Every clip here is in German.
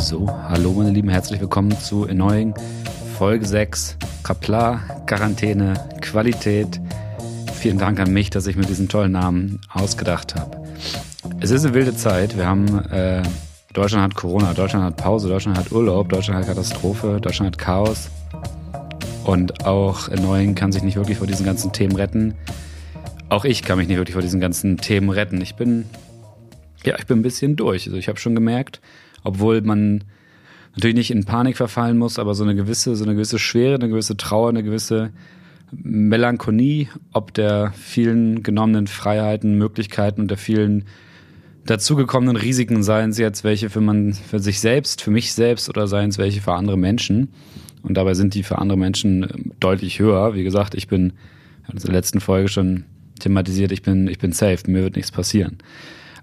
So, hallo meine Lieben, herzlich willkommen zu neuen Folge 6 Kaplar, Quarantäne, Qualität. Vielen Dank an mich, dass ich mir diesen tollen Namen ausgedacht habe. Es ist eine wilde Zeit. Wir haben äh, Deutschland hat Corona, Deutschland hat Pause, Deutschland hat Urlaub, Deutschland hat Katastrophe, Deutschland hat Chaos. Und auch Neuen kann sich nicht wirklich vor diesen ganzen Themen retten. Auch ich kann mich nicht wirklich vor diesen ganzen Themen retten. Ich bin, ja, ich bin ein bisschen durch. Also ich habe schon gemerkt, obwohl man natürlich nicht in Panik verfallen muss, aber so eine gewisse, so eine gewisse Schwere, eine gewisse Trauer, eine gewisse Melancholie, ob der vielen genommenen Freiheiten, Möglichkeiten und der vielen dazugekommenen Risiken, seien es jetzt welche für man, für sich selbst, für mich selbst oder seien es welche für andere Menschen. Und dabei sind die für andere Menschen deutlich höher. Wie gesagt, ich bin, ich habe in der letzten Folge schon thematisiert, ich bin, ich bin safe, mir wird nichts passieren.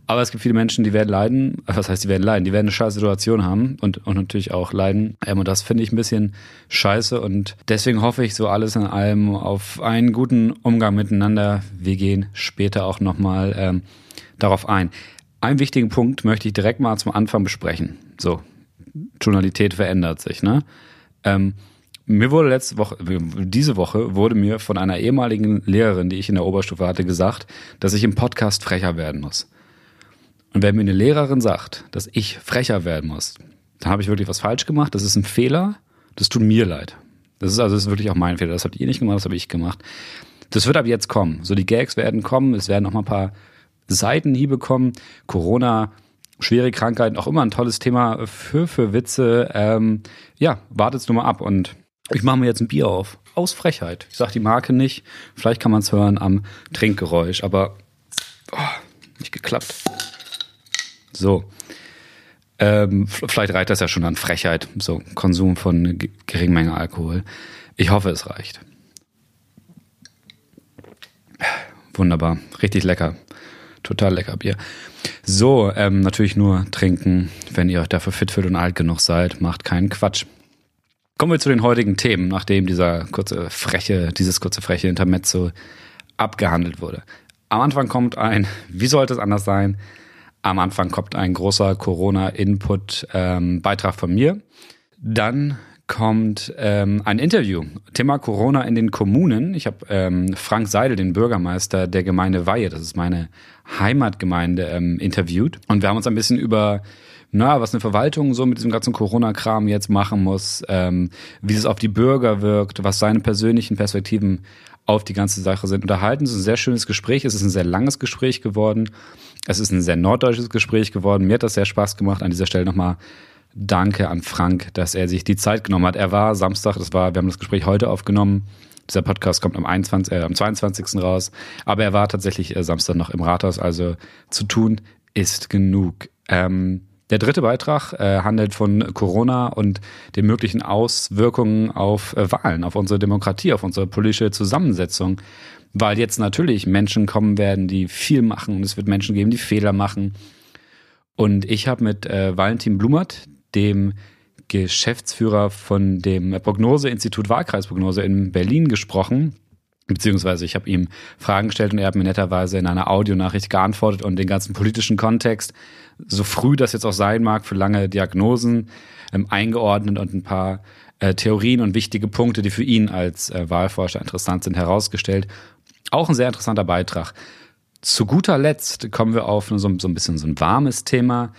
Aber es gibt viele Menschen, die werden leiden. Was heißt, die werden leiden? Die werden eine scheiß Situation haben und, und natürlich auch leiden. Ähm, und das finde ich ein bisschen scheiße. Und deswegen hoffe ich so alles in allem auf einen guten Umgang miteinander. Wir gehen später auch nochmal ähm, darauf ein. Einen wichtigen Punkt möchte ich direkt mal zum Anfang besprechen. So, Tonalität verändert sich, ne? Ähm, mir wurde letzte Woche, diese Woche wurde mir von einer ehemaligen Lehrerin, die ich in der Oberstufe hatte, gesagt, dass ich im Podcast frecher werden muss. Und wenn mir eine Lehrerin sagt, dass ich frecher werden muss, dann habe ich wirklich was falsch gemacht. Das ist ein Fehler. Das tut mir leid. Das ist also das ist wirklich auch mein Fehler. Das habt ihr nicht gemacht, das habe ich gemacht. Das wird ab jetzt kommen. So die Gags werden kommen. Es werden noch mal ein paar Seitenhiebe kommen. Corona, schwere Krankheiten, auch immer ein tolles Thema für für Witze. Ähm, ja, wartet's nur mal ab und ich mache mir jetzt ein Bier auf. Aus Frechheit. Ich sage die Marke nicht. Vielleicht kann man es hören am Trinkgeräusch, aber oh, nicht geklappt. So. Ähm, vielleicht reicht das ja schon an Frechheit, so Konsum von geringen Menge Alkohol. Ich hoffe, es reicht. Wunderbar, richtig lecker. Total lecker Bier. So, ähm, natürlich nur trinken, wenn ihr euch dafür fit fühlt und alt genug seid. Macht keinen Quatsch. Kommen wir zu den heutigen Themen, nachdem dieser kurze freche, dieses kurze freche Intermezzo abgehandelt wurde. Am Anfang kommt ein, wie sollte es anders sein? Am Anfang kommt ein großer Corona-Input-Beitrag ähm, von mir. Dann kommt ähm, ein Interview. Thema Corona in den Kommunen. Ich habe ähm, Frank Seidel, den Bürgermeister der Gemeinde Weihe, das ist meine Heimatgemeinde, ähm, interviewt. Und wir haben uns ein bisschen über na, was eine Verwaltung so mit diesem ganzen Corona-Kram jetzt machen muss, ähm, wie es auf die Bürger wirkt, was seine persönlichen Perspektiven auf die ganze Sache sind. Unterhalten es ist ein sehr schönes Gespräch. Es ist ein sehr langes Gespräch geworden. Es ist ein sehr norddeutsches Gespräch geworden. Mir hat das sehr Spaß gemacht. An dieser Stelle nochmal Danke an Frank, dass er sich die Zeit genommen hat. Er war Samstag, das war, wir haben das Gespräch heute aufgenommen. Dieser Podcast kommt am, 21, äh, am 22. raus. Aber er war tatsächlich äh, Samstag noch im Rathaus. Also zu tun ist genug. Ähm, der dritte Beitrag äh, handelt von Corona und den möglichen Auswirkungen auf äh, Wahlen, auf unsere Demokratie, auf unsere politische Zusammensetzung. Weil jetzt natürlich Menschen kommen werden, die viel machen und es wird Menschen geben, die Fehler machen. Und ich habe mit äh, Valentin Blumert, dem Geschäftsführer von dem Prognoseinstitut Wahlkreisprognose in Berlin gesprochen. Beziehungsweise ich habe ihm Fragen gestellt und er hat mir netterweise in einer Audionachricht geantwortet und den ganzen politischen Kontext, so früh das jetzt auch sein mag, für lange Diagnosen ähm, eingeordnet und ein paar äh, Theorien und wichtige Punkte, die für ihn als äh, Wahlforscher interessant sind, herausgestellt. Auch ein sehr interessanter Beitrag. Zu guter Letzt kommen wir auf so, so ein bisschen so ein warmes Thema.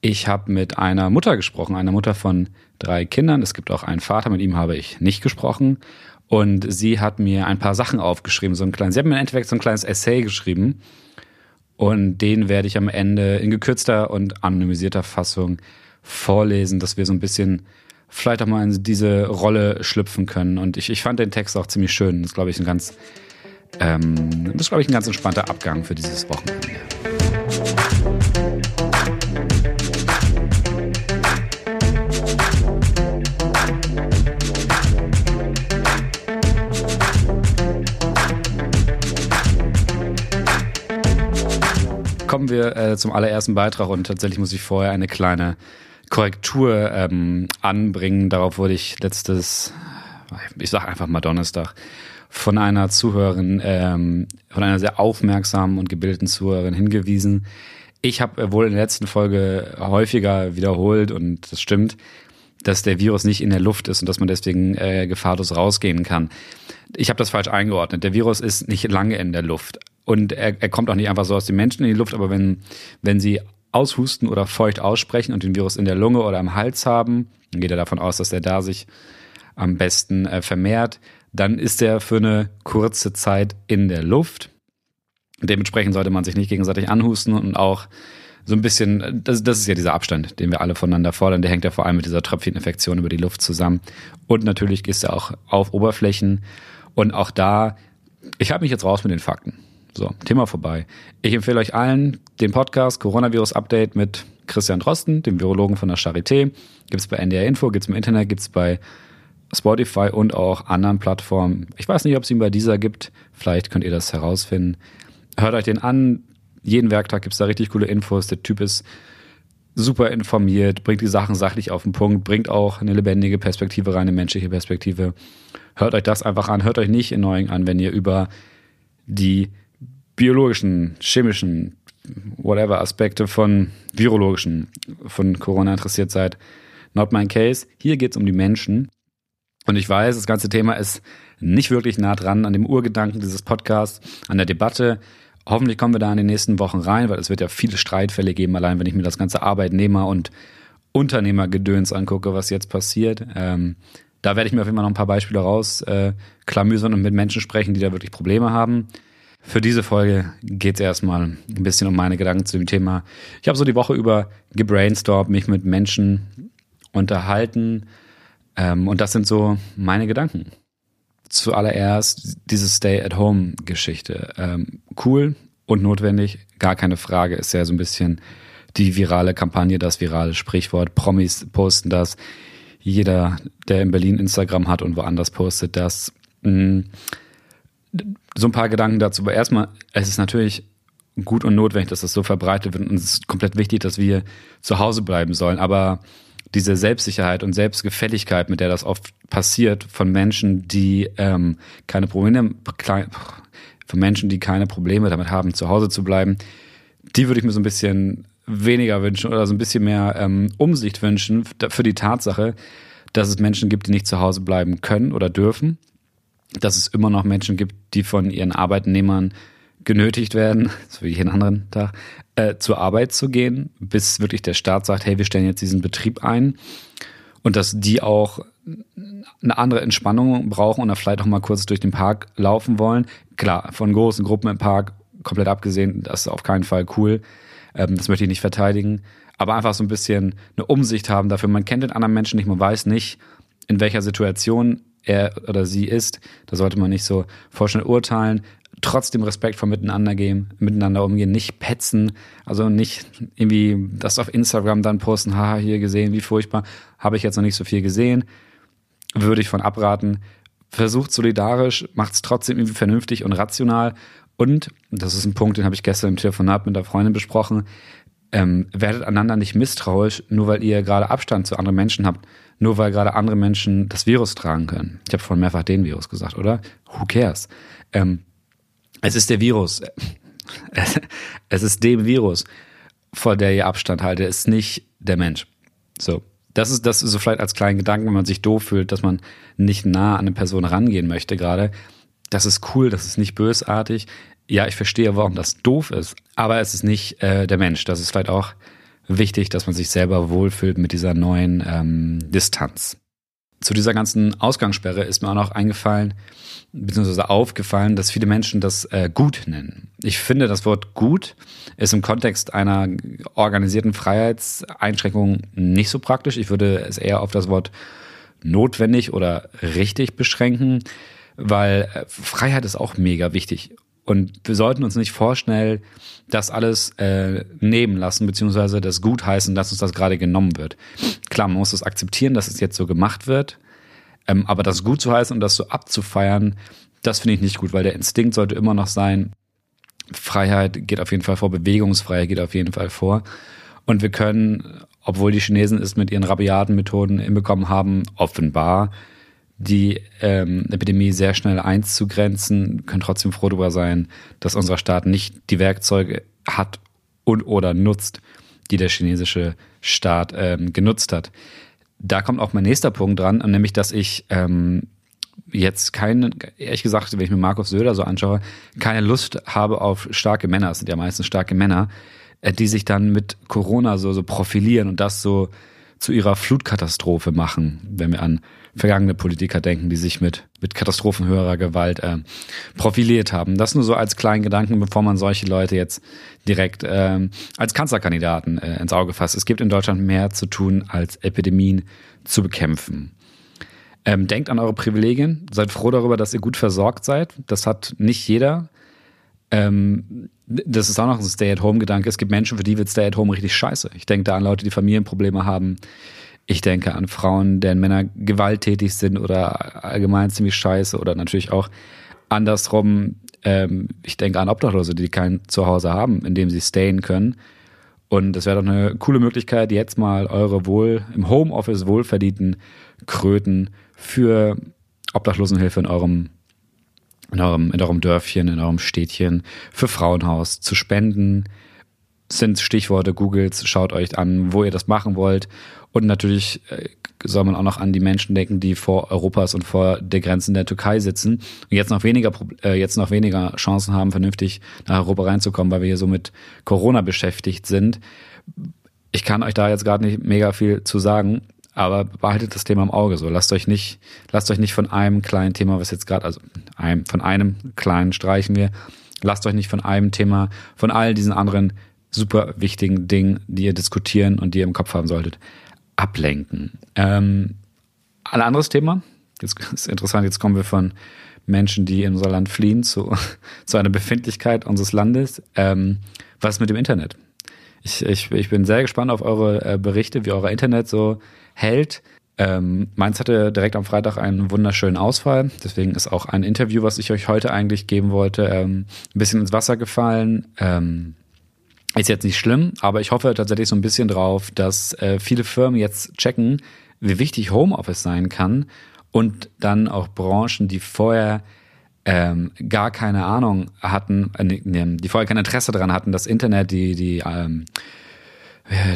Ich habe mit einer Mutter gesprochen, einer Mutter von drei Kindern. Es gibt auch einen Vater, mit ihm habe ich nicht gesprochen. Und sie hat mir ein paar Sachen aufgeschrieben, so ein kleines, sie hat mir im Endeffekt so ein kleines Essay geschrieben. Und den werde ich am Ende in gekürzter und anonymisierter Fassung vorlesen, dass wir so ein bisschen vielleicht auch mal in diese Rolle schlüpfen können. Und ich, ich fand den Text auch ziemlich schön. Das ist, glaube ich, ein ganz, ähm, das ist, glaube ich, ein ganz entspannter Abgang für dieses Wochenende. kommen wir äh, zum allerersten Beitrag und tatsächlich muss ich vorher eine kleine Korrektur ähm, anbringen. Darauf wurde ich letztes, ich sage einfach mal Donnerstag, von einer Zuhörerin, ähm, von einer sehr aufmerksamen und gebildeten Zuhörerin hingewiesen. Ich habe wohl in der letzten Folge häufiger wiederholt und das stimmt, dass der Virus nicht in der Luft ist und dass man deswegen äh, gefahrlos rausgehen kann. Ich habe das falsch eingeordnet. Der Virus ist nicht lange in der Luft und er, er kommt auch nicht einfach so aus den Menschen in die Luft, aber wenn, wenn sie aushusten oder feucht aussprechen und den Virus in der Lunge oder im Hals haben, dann geht er davon aus, dass er da sich am besten äh, vermehrt, dann ist er für eine kurze Zeit in der Luft Dementsprechend sollte man sich nicht gegenseitig anhusten und auch so ein bisschen, das, das ist ja dieser Abstand, den wir alle voneinander fordern, der hängt ja vor allem mit dieser Tröpfcheninfektion über die Luft zusammen. Und natürlich gehst du auch auf Oberflächen. Und auch da, ich habe mich jetzt raus mit den Fakten. So, Thema vorbei. Ich empfehle euch allen den Podcast Coronavirus Update mit Christian Drosten, dem Virologen von der Charité. Gibt's bei NDR Info, gibt's im Internet, gibt's bei Spotify und auch anderen Plattformen. Ich weiß nicht, ob es ihn bei dieser gibt. Vielleicht könnt ihr das herausfinden. Hört euch den an. Jeden Werktag gibt's da richtig coole Infos. Der Typ ist super informiert, bringt die Sachen sachlich auf den Punkt, bringt auch eine lebendige Perspektive rein, eine menschliche Perspektive. Hört euch das einfach an. Hört euch nicht in Neuen an, wenn ihr über die biologischen, chemischen, whatever Aspekte von virologischen, von Corona interessiert seid. Not my case. Hier geht's um die Menschen. Und ich weiß, das ganze Thema ist nicht wirklich nah dran an dem Urgedanken dieses Podcasts, an der Debatte. Hoffentlich kommen wir da in den nächsten Wochen rein, weil es wird ja viele Streitfälle geben, allein wenn ich mir das ganze Arbeitnehmer- und Unternehmergedöns angucke, was jetzt passiert. Ähm, da werde ich mir auf jeden Fall noch ein paar Beispiele raus äh, und mit Menschen sprechen, die da wirklich Probleme haben. Für diese Folge geht es erstmal ein bisschen um meine Gedanken zu dem Thema. Ich habe so die Woche über gebrainstormt, mich mit Menschen unterhalten ähm, und das sind so meine Gedanken zuallererst diese Stay-at-Home-Geschichte. Ähm, cool und notwendig, gar keine Frage, ist ja so ein bisschen die virale Kampagne, das virale Sprichwort. Promis posten das. Jeder, der in Berlin Instagram hat und woanders postet das. Mhm. So ein paar Gedanken dazu. Aber erstmal, es ist natürlich gut und notwendig, dass das so verbreitet wird. Und es ist komplett wichtig, dass wir zu Hause bleiben sollen. Aber diese Selbstsicherheit und Selbstgefälligkeit, mit der das oft passiert, von Menschen, die ähm, keine Probleme, von Menschen, die keine Probleme damit haben, zu Hause zu bleiben, die würde ich mir so ein bisschen weniger wünschen oder so ein bisschen mehr ähm, Umsicht wünschen für die Tatsache, dass es Menschen gibt, die nicht zu Hause bleiben können oder dürfen, dass es immer noch Menschen gibt, die von ihren Arbeitnehmern genötigt werden, so wie jeden anderen Tag, äh, zur Arbeit zu gehen, bis wirklich der Staat sagt, hey, wir stellen jetzt diesen Betrieb ein und dass die auch eine andere Entspannung brauchen und dann vielleicht auch mal kurz durch den Park laufen wollen. Klar, von großen Gruppen im Park komplett abgesehen, das ist auf keinen Fall cool. Ähm, das möchte ich nicht verteidigen. Aber einfach so ein bisschen eine Umsicht haben dafür. Man kennt den anderen Menschen nicht, man weiß nicht, in welcher Situation er oder sie ist. Da sollte man nicht so vorschnell urteilen trotzdem respektvoll miteinander gehen, miteinander umgehen, nicht petzen, also nicht irgendwie das auf Instagram dann posten, haha, hier gesehen, wie furchtbar, habe ich jetzt noch nicht so viel gesehen, würde ich von abraten. Versucht solidarisch, macht es trotzdem irgendwie vernünftig und rational und, das ist ein Punkt, den habe ich gestern im Telefonat mit der Freundin besprochen, ähm, werdet einander nicht misstrauisch, nur weil ihr gerade Abstand zu anderen Menschen habt, nur weil gerade andere Menschen das Virus tragen können. Ich habe vorhin mehrfach den Virus gesagt, oder? Who cares? Ähm, es ist der Virus. Es ist dem Virus, vor der ihr Abstand haltet. Es ist nicht der Mensch. So. Das ist, das ist so vielleicht als kleinen Gedanken, wenn man sich doof fühlt, dass man nicht nah an eine Person rangehen möchte gerade. Das ist cool, das ist nicht bösartig. Ja, ich verstehe, warum das doof ist, aber es ist nicht äh, der Mensch. Das ist vielleicht auch wichtig, dass man sich selber wohlfühlt mit dieser neuen ähm, Distanz. Zu dieser ganzen Ausgangssperre ist mir auch noch eingefallen, beziehungsweise aufgefallen, dass viele Menschen das äh, gut nennen. Ich finde, das Wort gut ist im Kontext einer organisierten Freiheitseinschränkung nicht so praktisch. Ich würde es eher auf das Wort notwendig oder richtig beschränken, weil äh, Freiheit ist auch mega wichtig. Und wir sollten uns nicht vorschnell das alles äh, nehmen lassen, beziehungsweise das gutheißen, dass uns das gerade genommen wird. Klar, man muss das akzeptieren, dass es jetzt so gemacht wird. Ähm, aber das gut zu heißen und das so abzufeiern, das finde ich nicht gut, weil der Instinkt sollte immer noch sein, Freiheit geht auf jeden Fall vor, Bewegungsfreiheit geht auf jeden Fall vor. Und wir können, obwohl die Chinesen es mit ihren rabiaten Methoden hinbekommen haben, offenbar die ähm, Epidemie sehr schnell einzugrenzen, können trotzdem froh darüber sein, dass unser Staat nicht die Werkzeuge hat, und oder nutzt, die der chinesische Staat ähm, genutzt hat. Da kommt auch mein nächster Punkt dran, nämlich dass ich ähm, jetzt keine, ehrlich gesagt, wenn ich mir Markus Söder so anschaue, keine Lust habe auf starke Männer, es sind ja meistens starke Männer, äh, die sich dann mit Corona so, so profilieren und das so zu ihrer Flutkatastrophe machen, wenn wir an vergangene Politiker denken, die sich mit, mit Katastrophen höherer Gewalt äh, profiliert haben. Das nur so als kleinen Gedanken, bevor man solche Leute jetzt direkt äh, als Kanzlerkandidaten äh, ins Auge fasst. Es gibt in Deutschland mehr zu tun, als Epidemien zu bekämpfen. Ähm, denkt an eure Privilegien, seid froh darüber, dass ihr gut versorgt seid. Das hat nicht jeder. Ähm, das ist auch noch ein Stay-at-Home-Gedanke. Es gibt Menschen, für die wird Stay-at-Home richtig scheiße. Ich denke da an Leute, die Familienprobleme haben. Ich denke an Frauen, deren Männer gewalttätig sind oder allgemein ziemlich scheiße oder natürlich auch andersrum. Ähm, ich denke an Obdachlose, die kein Zuhause haben, in dem sie stayen können. Und es wäre doch eine coole Möglichkeit, jetzt mal eure wohl im Homeoffice wohlverdienten Kröten für Obdachlosenhilfe in eurem in eurem, in eurem Dörfchen, in eurem Städtchen für Frauenhaus zu spenden. Sind Stichworte Googles, schaut euch an, wo ihr das machen wollt. Und natürlich äh, soll man auch noch an die Menschen denken, die vor Europas und vor der Grenzen der Türkei sitzen und jetzt noch weniger, äh, jetzt noch weniger Chancen haben, vernünftig nach Europa reinzukommen, weil wir hier so mit Corona beschäftigt sind. Ich kann euch da jetzt gerade nicht mega viel zu sagen, aber behaltet das Thema im Auge. So lasst euch nicht, lasst euch nicht von einem kleinen Thema, was jetzt gerade, also einem, von einem kleinen streichen wir, lasst euch nicht von einem Thema, von all diesen anderen super wichtigen Dingen, die ihr diskutieren und die ihr im Kopf haben solltet, ablenken. Ähm, ein anderes Thema, jetzt ist interessant, jetzt kommen wir von Menschen, die in unser Land fliehen, zu, zu einer Befindlichkeit unseres Landes. Ähm, was mit dem Internet? Ich, ich, ich bin sehr gespannt auf eure äh, Berichte, wie euer Internet so hält. Ähm, Mainz hatte direkt am Freitag einen wunderschönen Ausfall. Deswegen ist auch ein Interview, was ich euch heute eigentlich geben wollte, ähm, ein bisschen ins Wasser gefallen. Ähm, ist jetzt nicht schlimm, aber ich hoffe tatsächlich so ein bisschen drauf, dass äh, viele Firmen jetzt checken, wie wichtig Homeoffice sein kann und dann auch Branchen, die vorher ähm, gar keine Ahnung hatten, äh, die vorher kein Interesse daran hatten, das Internet, die, die ähm,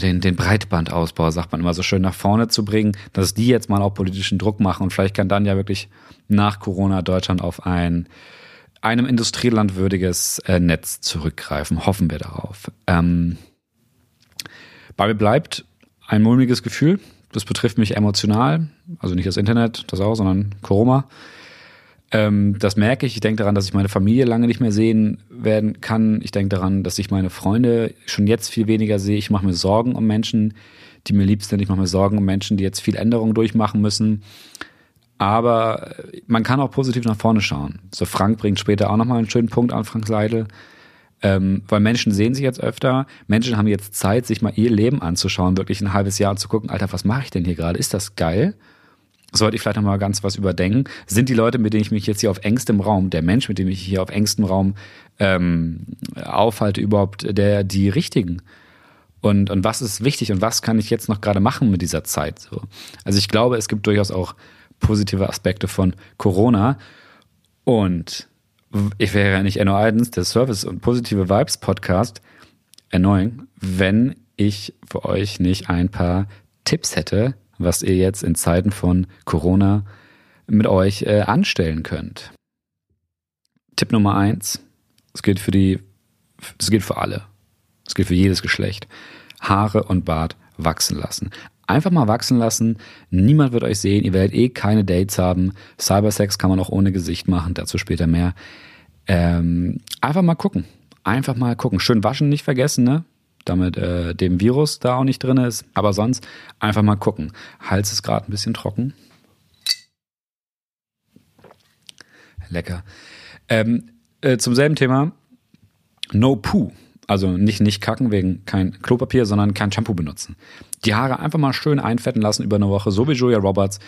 den, den Breitbandausbau, sagt man immer so schön, nach vorne zu bringen, dass die jetzt mal auch politischen Druck machen. Und vielleicht kann dann ja wirklich nach Corona Deutschland auf ein einem Industrieland würdiges äh, Netz zurückgreifen. Hoffen wir darauf. Ähm, bei mir bleibt ein mulmiges Gefühl. Das betrifft mich emotional, also nicht das Internet, das auch, sondern Corona. Ähm, das merke ich. Ich denke daran, dass ich meine Familie lange nicht mehr sehen werden kann. Ich denke daran, dass ich meine Freunde schon jetzt viel weniger sehe. Ich mache mir Sorgen um Menschen, die mir lieb sind. Ich mache mir Sorgen um Menschen, die jetzt viel Änderung durchmachen müssen. Aber man kann auch positiv nach vorne schauen. So Frank bringt später auch nochmal einen schönen Punkt an, Frank Seidel. Ähm, weil Menschen sehen sich jetzt öfter, Menschen haben jetzt Zeit, sich mal ihr Leben anzuschauen, wirklich ein halbes Jahr zu gucken, Alter, was mache ich denn hier gerade? Ist das geil? sollte ich vielleicht noch mal ganz was überdenken. Sind die Leute, mit denen ich mich jetzt hier auf engstem Raum, der Mensch, mit dem ich hier auf engstem Raum ähm, aufhalte, überhaupt der die richtigen? Und, und was ist wichtig und was kann ich jetzt noch gerade machen mit dieser Zeit? So. Also ich glaube, es gibt durchaus auch positive Aspekte von Corona. Und ich wäre ja nicht Enno der Service und positive Vibes Podcast, erneuern, wenn ich für euch nicht ein paar Tipps hätte, was ihr jetzt in Zeiten von Corona mit euch äh, anstellen könnt. Tipp Nummer eins. Es gilt für die, es gilt für alle. Es gilt für jedes Geschlecht. Haare und Bart wachsen lassen. Einfach mal wachsen lassen. Niemand wird euch sehen. Ihr werdet eh keine Dates haben. Cybersex kann man auch ohne Gesicht machen. Dazu später mehr. Ähm, einfach mal gucken. Einfach mal gucken. Schön waschen nicht vergessen, ne? damit äh, dem Virus da auch nicht drin ist. Aber sonst einfach mal gucken. Hals ist gerade ein bisschen trocken. Lecker. Ähm, äh, zum selben Thema. No Poo. Also nicht, nicht kacken wegen kein Klopapier, sondern kein Shampoo benutzen. Die Haare einfach mal schön einfetten lassen über eine Woche, so wie Julia Roberts.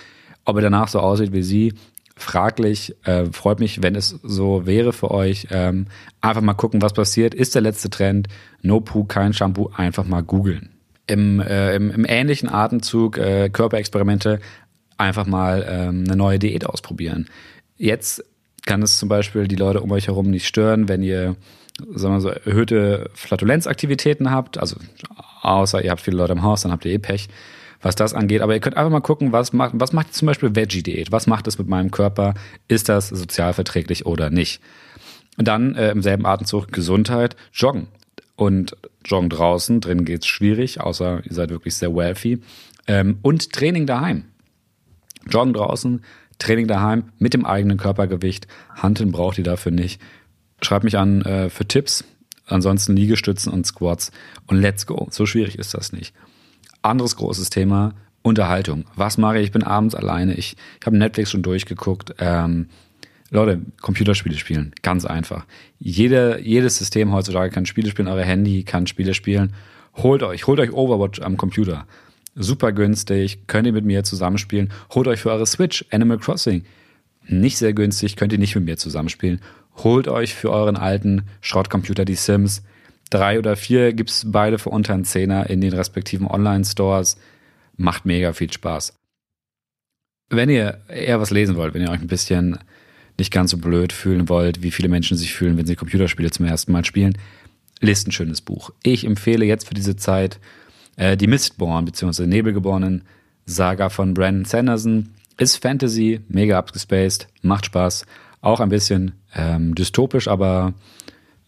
Ob er danach so aussieht wie sie, fraglich. Äh, freut mich, wenn es so wäre für euch. Ähm, einfach mal gucken, was passiert. Ist der letzte Trend? No Poo, kein Shampoo. Einfach mal googeln. Im, äh, im, im, ähnlichen Atemzug äh, Körperexperimente einfach mal ähm, eine neue Diät ausprobieren. Jetzt kann es zum Beispiel die Leute um euch herum nicht stören, wenn ihr sagen wir so, erhöhte Flatulenzaktivitäten habt, also außer ihr habt viele Leute im Haus, dann habt ihr eh Pech, was das angeht. Aber ihr könnt einfach mal gucken, was macht, was macht zum Beispiel Veggie-Diät? Was macht es mit meinem Körper? Ist das sozial verträglich oder nicht? Und dann äh, im selben Atemzug Gesundheit, Joggen. Und Joggen draußen, drin geht's schwierig, außer ihr seid wirklich sehr wealthy. Ähm, und Training daheim. Joggen draußen, Training daheim mit dem eigenen Körpergewicht. Handeln braucht ihr dafür nicht. Schreibt mich an äh, für Tipps. Ansonsten Liegestützen und Squats. Und let's go. So schwierig ist das nicht. Anderes großes Thema, Unterhaltung. Was mache ich? Ich bin abends alleine. Ich, ich habe Netflix schon durchgeguckt. Ähm, Leute, Computerspiele spielen. Ganz einfach. Jede, jedes System heutzutage kann Spiele spielen. Euer Handy kann Spiele spielen. Holt euch, holt euch Overwatch am Computer. Super günstig. Könnt ihr mit mir zusammenspielen. Holt euch für eure Switch Animal Crossing. Nicht sehr günstig. Könnt ihr nicht mit mir zusammenspielen. Holt euch für euren alten Schrottcomputer die Sims. Drei oder vier gibt's beide für unter einen Zehner in den respektiven Online-Stores. Macht mega viel Spaß. Wenn ihr eher was lesen wollt, wenn ihr euch ein bisschen nicht ganz so blöd fühlen wollt, wie viele Menschen sich fühlen, wenn sie Computerspiele zum ersten Mal spielen, lest ein schönes Buch. Ich empfehle jetzt für diese Zeit äh, die Mistborn bzw. Nebelgeborenen Saga von Brandon Sanderson. Ist Fantasy, mega abgespaced, macht Spaß, auch ein bisschen ähm, dystopisch, aber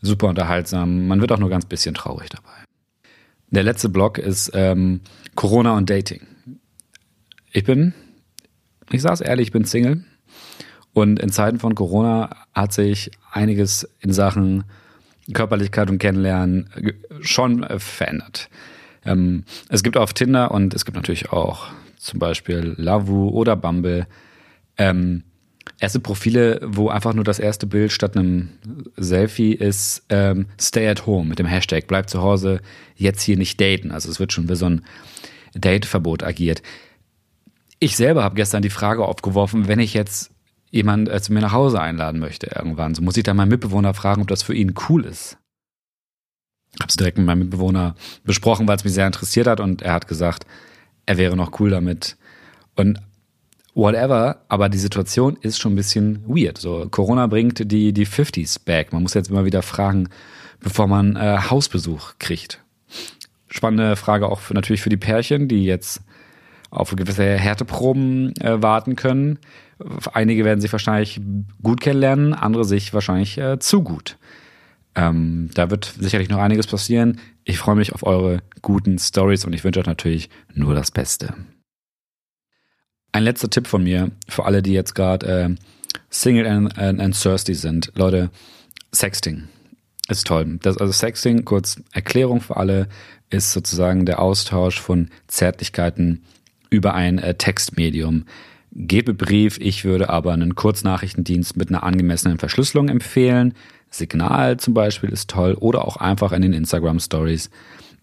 super unterhaltsam. Man wird auch nur ganz bisschen traurig dabei. Der letzte Block ist ähm, Corona und Dating. Ich bin, ich sag's ehrlich, ich bin Single. Und in Zeiten von Corona hat sich einiges in Sachen Körperlichkeit und Kennenlernen schon äh, verändert. Ähm, es gibt auf Tinder und es gibt natürlich auch zum Beispiel Lavu oder Bumble ähm, erste Profile, wo einfach nur das erste Bild statt einem Selfie ist ähm, Stay at home mit dem Hashtag Bleib zu Hause, jetzt hier nicht daten. Also es wird schon wie so ein Dateverbot agiert. Ich selber habe gestern die Frage aufgeworfen, wenn ich jetzt jemand äh, zu mir nach Hause einladen möchte irgendwann, so muss ich dann meinen Mitbewohner fragen, ob das für ihn cool ist. Habe es direkt mit meinem Mitbewohner besprochen, weil es mich sehr interessiert hat und er hat gesagt, er wäre noch cool damit. Und whatever, aber die Situation ist schon ein bisschen weird. So, Corona bringt die, die 50s back. Man muss jetzt immer wieder fragen, bevor man äh, Hausbesuch kriegt. Spannende Frage auch für, natürlich für die Pärchen, die jetzt auf gewisse Härteproben äh, warten können. Einige werden sich wahrscheinlich gut kennenlernen, andere sich wahrscheinlich äh, zu gut. Ähm, da wird sicherlich noch einiges passieren. Ich freue mich auf eure guten Stories und ich wünsche euch natürlich nur das Beste. Ein letzter Tipp von mir für alle, die jetzt gerade äh, Single and, and, and thirsty sind. Leute, Sexting ist toll. Das, also Sexting, kurz Erklärung für alle, ist sozusagen der Austausch von Zärtlichkeiten über ein äh, Textmedium. Gebe Brief, ich würde aber einen Kurznachrichtendienst mit einer angemessenen Verschlüsselung empfehlen. Signal zum Beispiel ist toll oder auch einfach in den Instagram Stories.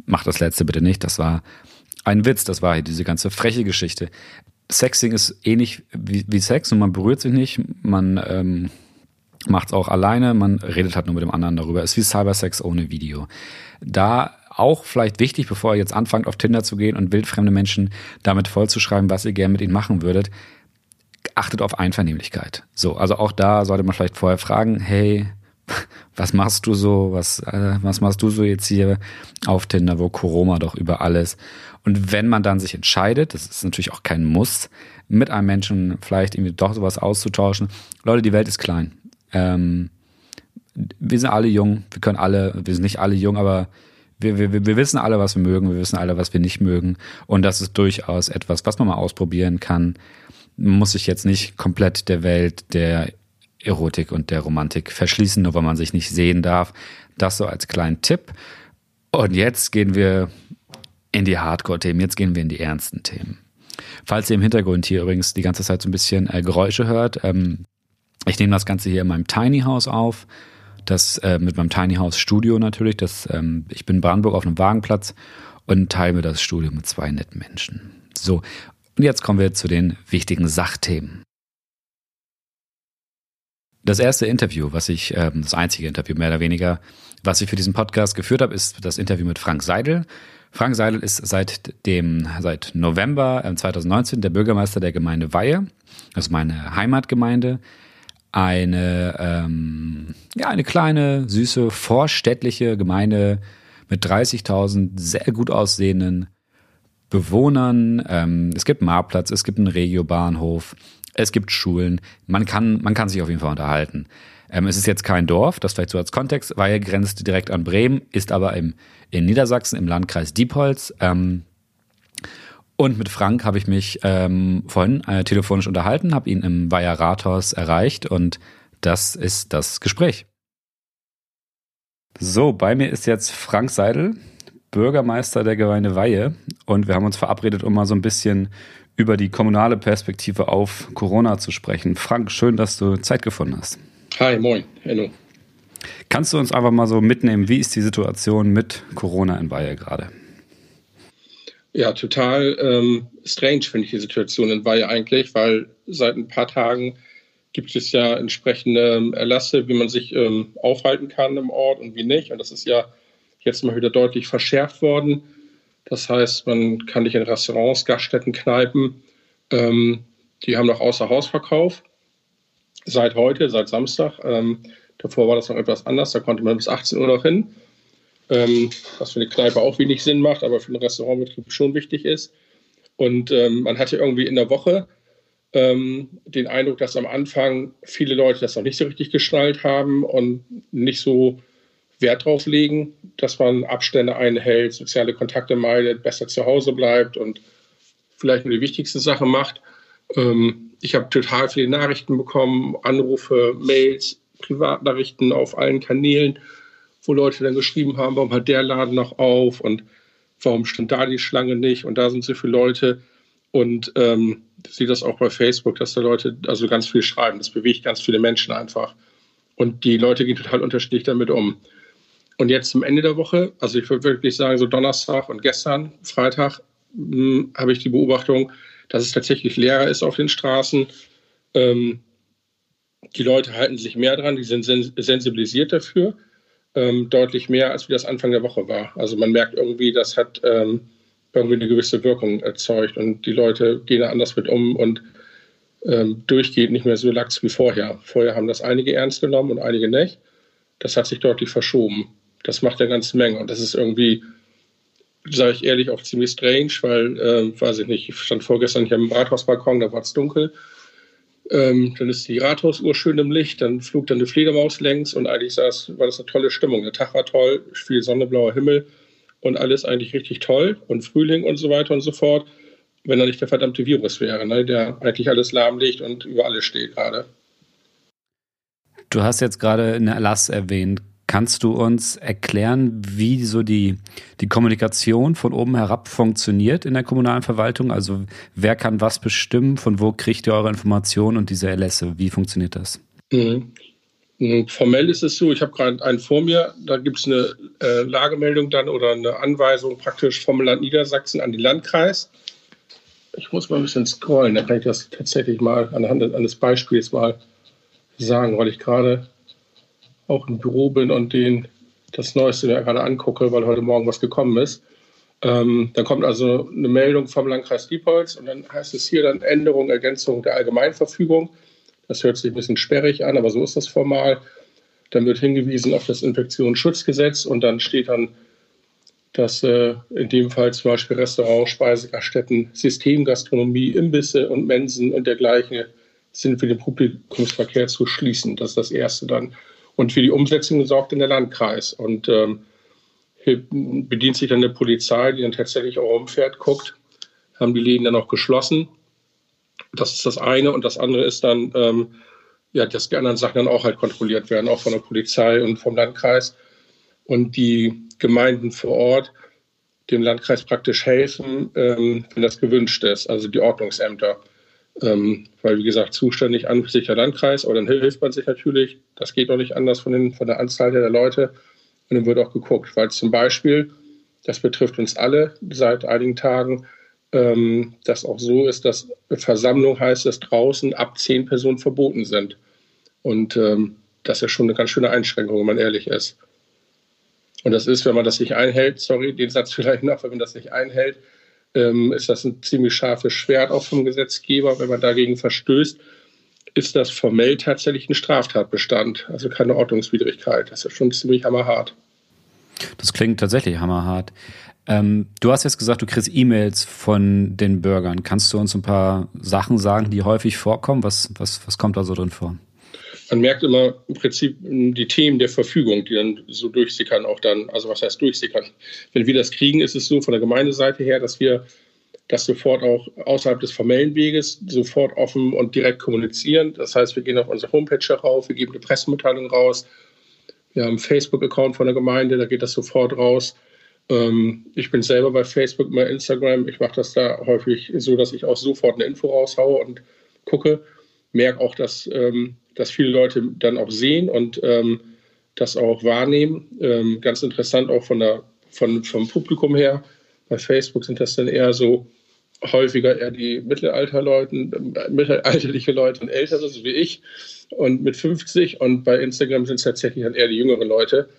Macht das letzte bitte nicht. Das war ein Witz. Das war hier diese ganze freche Geschichte. Sexing ist ähnlich wie, wie Sex und man berührt sich nicht, man ähm, macht es auch alleine, man redet halt nur mit dem anderen darüber. Ist wie Cybersex ohne Video. Da auch vielleicht wichtig, bevor ihr jetzt anfangt, auf Tinder zu gehen und wildfremde Menschen damit vollzuschreiben, was ihr gerne mit ihnen machen würdet, achtet auf Einvernehmlichkeit. So, also auch da sollte man vielleicht vorher fragen, hey, was machst du so, was, äh, was machst du so jetzt hier auf Tinder, wo Corona doch über alles und wenn man dann sich entscheidet, das ist natürlich auch kein Muss, mit einem Menschen vielleicht irgendwie doch sowas auszutauschen. Leute, die Welt ist klein. Ähm, wir sind alle jung, wir können alle, wir sind nicht alle jung, aber wir, wir, wir wissen alle, was wir mögen, wir wissen alle, was wir nicht mögen. Und das ist durchaus etwas, was man mal ausprobieren kann. Man muss sich jetzt nicht komplett der Welt der Erotik und der Romantik verschließen, nur weil man sich nicht sehen darf. Das so als kleinen Tipp. Und jetzt gehen wir in die Hardcore-Themen. Jetzt gehen wir in die ernsten Themen. Falls ihr im Hintergrund hier übrigens die ganze Zeit so ein bisschen äh, Geräusche hört, ähm, ich nehme das Ganze hier in meinem Tiny House auf. Das äh, mit meinem Tiny House Studio natürlich. Das, ähm, ich bin in Brandenburg auf einem Wagenplatz und teile mir das Studio mit zwei netten Menschen. So, und jetzt kommen wir zu den wichtigen Sachthemen. Das erste Interview, was ich, ähm, das einzige Interview mehr oder weniger, was ich für diesen Podcast geführt habe, ist das Interview mit Frank Seidel. Frank Seidel ist seit dem, seit November 2019 äh, der Bürgermeister der Gemeinde Weihe, also meine Heimatgemeinde. eine, ähm, ja, eine kleine, süße, vorstädtliche Gemeinde mit 30.000 sehr gut aussehenden Bewohnern. Ähm, es gibt einen Marktplatz, es gibt einen Regiobahnhof, es gibt Schulen. Man kann, man kann sich auf jeden Fall unterhalten. Ähm, es ist jetzt kein Dorf, das vielleicht so als Kontext, weil grenzt direkt an Bremen, ist aber im, in Niedersachsen im Landkreis Diepholz. Ähm, und mit Frank habe ich mich ähm, vorhin äh, telefonisch unterhalten, habe ihn im Weiher Rathaus erreicht und das ist das Gespräch. So, bei mir ist jetzt Frank Seidel, Bürgermeister der Gemeinde Weihe und wir haben uns verabredet, um mal so ein bisschen über die kommunale Perspektive auf Corona zu sprechen. Frank, schön, dass du Zeit gefunden hast. Hi, moin, hallo. Kannst du uns einfach mal so mitnehmen, wie ist die Situation mit Corona in Weihe gerade? Ja, total ähm, strange finde ich die Situation in Weihe eigentlich, weil seit ein paar Tagen gibt es ja entsprechende ähm, Erlasse, wie man sich ähm, aufhalten kann im Ort und wie nicht. Und das ist ja jetzt mal wieder deutlich verschärft worden. Das heißt, man kann nicht in Restaurants, Gaststätten, Kneipen, ähm, die haben noch außer Hausverkauf. Seit heute, seit Samstag. Ähm, davor war das noch etwas anders, da konnte man bis 18 Uhr noch hin ähm, was für eine Kneipe auch wenig Sinn macht, aber für einen Restaurantbetrieb schon wichtig ist. Und ähm, man hatte irgendwie in der Woche ähm, den Eindruck, dass am Anfang viele Leute das noch nicht so richtig geschnallt haben und nicht so Wert drauf legen, dass man Abstände einhält, soziale Kontakte meidet, besser zu Hause bleibt und vielleicht nur die wichtigste Sache macht. Ähm, ich habe total viele Nachrichten bekommen, Anrufe, Mails, Privatnachrichten auf allen Kanälen wo Leute dann geschrieben haben, warum hat der Laden noch auf und warum stimmt da die Schlange nicht und da sind so viele Leute. Und ähm, sehe das auch bei Facebook, dass da Leute also ganz viel schreiben. Das bewegt ganz viele Menschen einfach. Und die Leute gehen total unterschiedlich damit um. Und jetzt zum Ende der Woche, also ich würde wirklich sagen, so Donnerstag und gestern, Freitag, hm, habe ich die Beobachtung, dass es tatsächlich leerer ist auf den Straßen. Ähm, die Leute halten sich mehr dran, die sind sensibilisiert dafür ähm, deutlich mehr, als wie das Anfang der Woche war. Also man merkt irgendwie, das hat ähm, irgendwie eine gewisse Wirkung erzeugt und die Leute gehen da anders mit um und ähm, durchgeht nicht mehr so lax wie vorher. Vorher haben das einige ernst genommen und einige nicht. Das hat sich deutlich verschoben. Das macht eine ganze Menge und das ist irgendwie, sage ich ehrlich, auch ziemlich strange, weil, äh, weiß ich nicht, ich stand vorgestern hier am Rathausbalkon, da war es dunkel ähm, dann ist die Rathausuhr schön im Licht, dann flog dann eine Fledermaus längs und eigentlich saß, war das eine tolle Stimmung. Der Tag war toll, viel Sonne, blauer Himmel und alles eigentlich richtig toll und Frühling und so weiter und so fort, wenn da nicht der verdammte Virus wäre, ne, der eigentlich alles lahmlegt und über alles steht gerade. Du hast jetzt gerade einen Erlass erwähnt. Kannst du uns erklären, wie so die, die Kommunikation von oben herab funktioniert in der kommunalen Verwaltung? Also wer kann was bestimmen? Von wo kriegt ihr eure Informationen und diese Erlässe? Wie funktioniert das? Mhm. mhm. Formell ist es so, ich habe gerade einen vor mir, da gibt es eine äh, Lagemeldung dann oder eine Anweisung praktisch vom Land Niedersachsen an den Landkreis. Ich muss mal ein bisschen scrollen, dann kann ich das tatsächlich mal anhand eines Beispiels mal sagen, weil ich gerade auch im Büro bin und den das Neueste mir gerade angucke, weil heute Morgen was gekommen ist. Ähm, dann kommt also eine Meldung vom Landkreis Diepholz und dann heißt es hier dann Änderung, Ergänzung der Allgemeinverfügung. Das hört sich ein bisschen sperrig an, aber so ist das formal. Dann wird hingewiesen auf das Infektionsschutzgesetz und dann steht dann, dass äh, in dem Fall zum Beispiel Restaurants, Speisegaststätten, Systemgastronomie, Imbisse und Mensen und dergleichen sind für den Publikumsverkehr zu schließen. Das ist das Erste dann. Und für die Umsetzung sorgt dann der Landkreis. Und ähm, bedient sich dann eine Polizei, die dann tatsächlich auch umfährt, guckt, haben die Läden dann auch geschlossen. Das ist das eine. Und das andere ist dann, ähm, ja, dass die anderen Sachen dann auch halt kontrolliert werden, auch von der Polizei und vom Landkreis. Und die Gemeinden vor Ort dem Landkreis praktisch helfen, ähm, wenn das gewünscht ist, also die Ordnungsämter. Ähm, weil, wie gesagt, zuständig an sich der Landkreis, aber dann hilft man sich natürlich. Das geht auch nicht anders von, den, von der Anzahl der Leute. Und dann wird auch geguckt, weil zum Beispiel, das betrifft uns alle seit einigen Tagen, ähm, das auch so ist, dass Versammlung heißt, dass draußen ab zehn Personen verboten sind. Und ähm, das ist schon eine ganz schöne Einschränkung, wenn man ehrlich ist. Und das ist, wenn man das nicht einhält, sorry, den Satz vielleicht noch, wenn man das nicht einhält, ähm, ist das ein ziemlich scharfes Schwert auch vom Gesetzgeber, wenn man dagegen verstößt. ist das formell tatsächlich ein Straftatbestand, also keine Ordnungswidrigkeit. Das ist schon ziemlich hammerhart. Das klingt tatsächlich hammerhart. Ähm, du hast jetzt gesagt, du kriegst E-Mails von den Bürgern. Kannst du uns ein paar Sachen sagen, die häufig vorkommen? Was, was, was kommt da so drin vor? Man merkt immer im Prinzip die Themen der Verfügung, die dann so durchsickern, auch dann, also was heißt durchsickern? Wenn wir das kriegen, ist es so von der Gemeindeseite her, dass wir das sofort auch außerhalb des formellen Weges sofort offen und direkt kommunizieren. Das heißt, wir gehen auf unsere Homepage rauf, wir geben eine Pressemitteilung raus. Wir haben einen Facebook-Account von der Gemeinde, da geht das sofort raus. Ähm, ich bin selber bei Facebook, bei Instagram. Ich mache das da häufig so, dass ich auch sofort eine Info raushaue und gucke. Merke auch, dass, ähm, dass viele Leute dann auch sehen und ähm, das auch wahrnehmen. ganz interessant auch von der, von, vom Publikum her. Bei Facebook sind das dann eher so häufiger eher die Mittelalterleute, äh, mittelalterliche Leute und ältere, so wie ich, und mit 50. Und bei Instagram sind es tatsächlich dann eher die jüngeren Leute.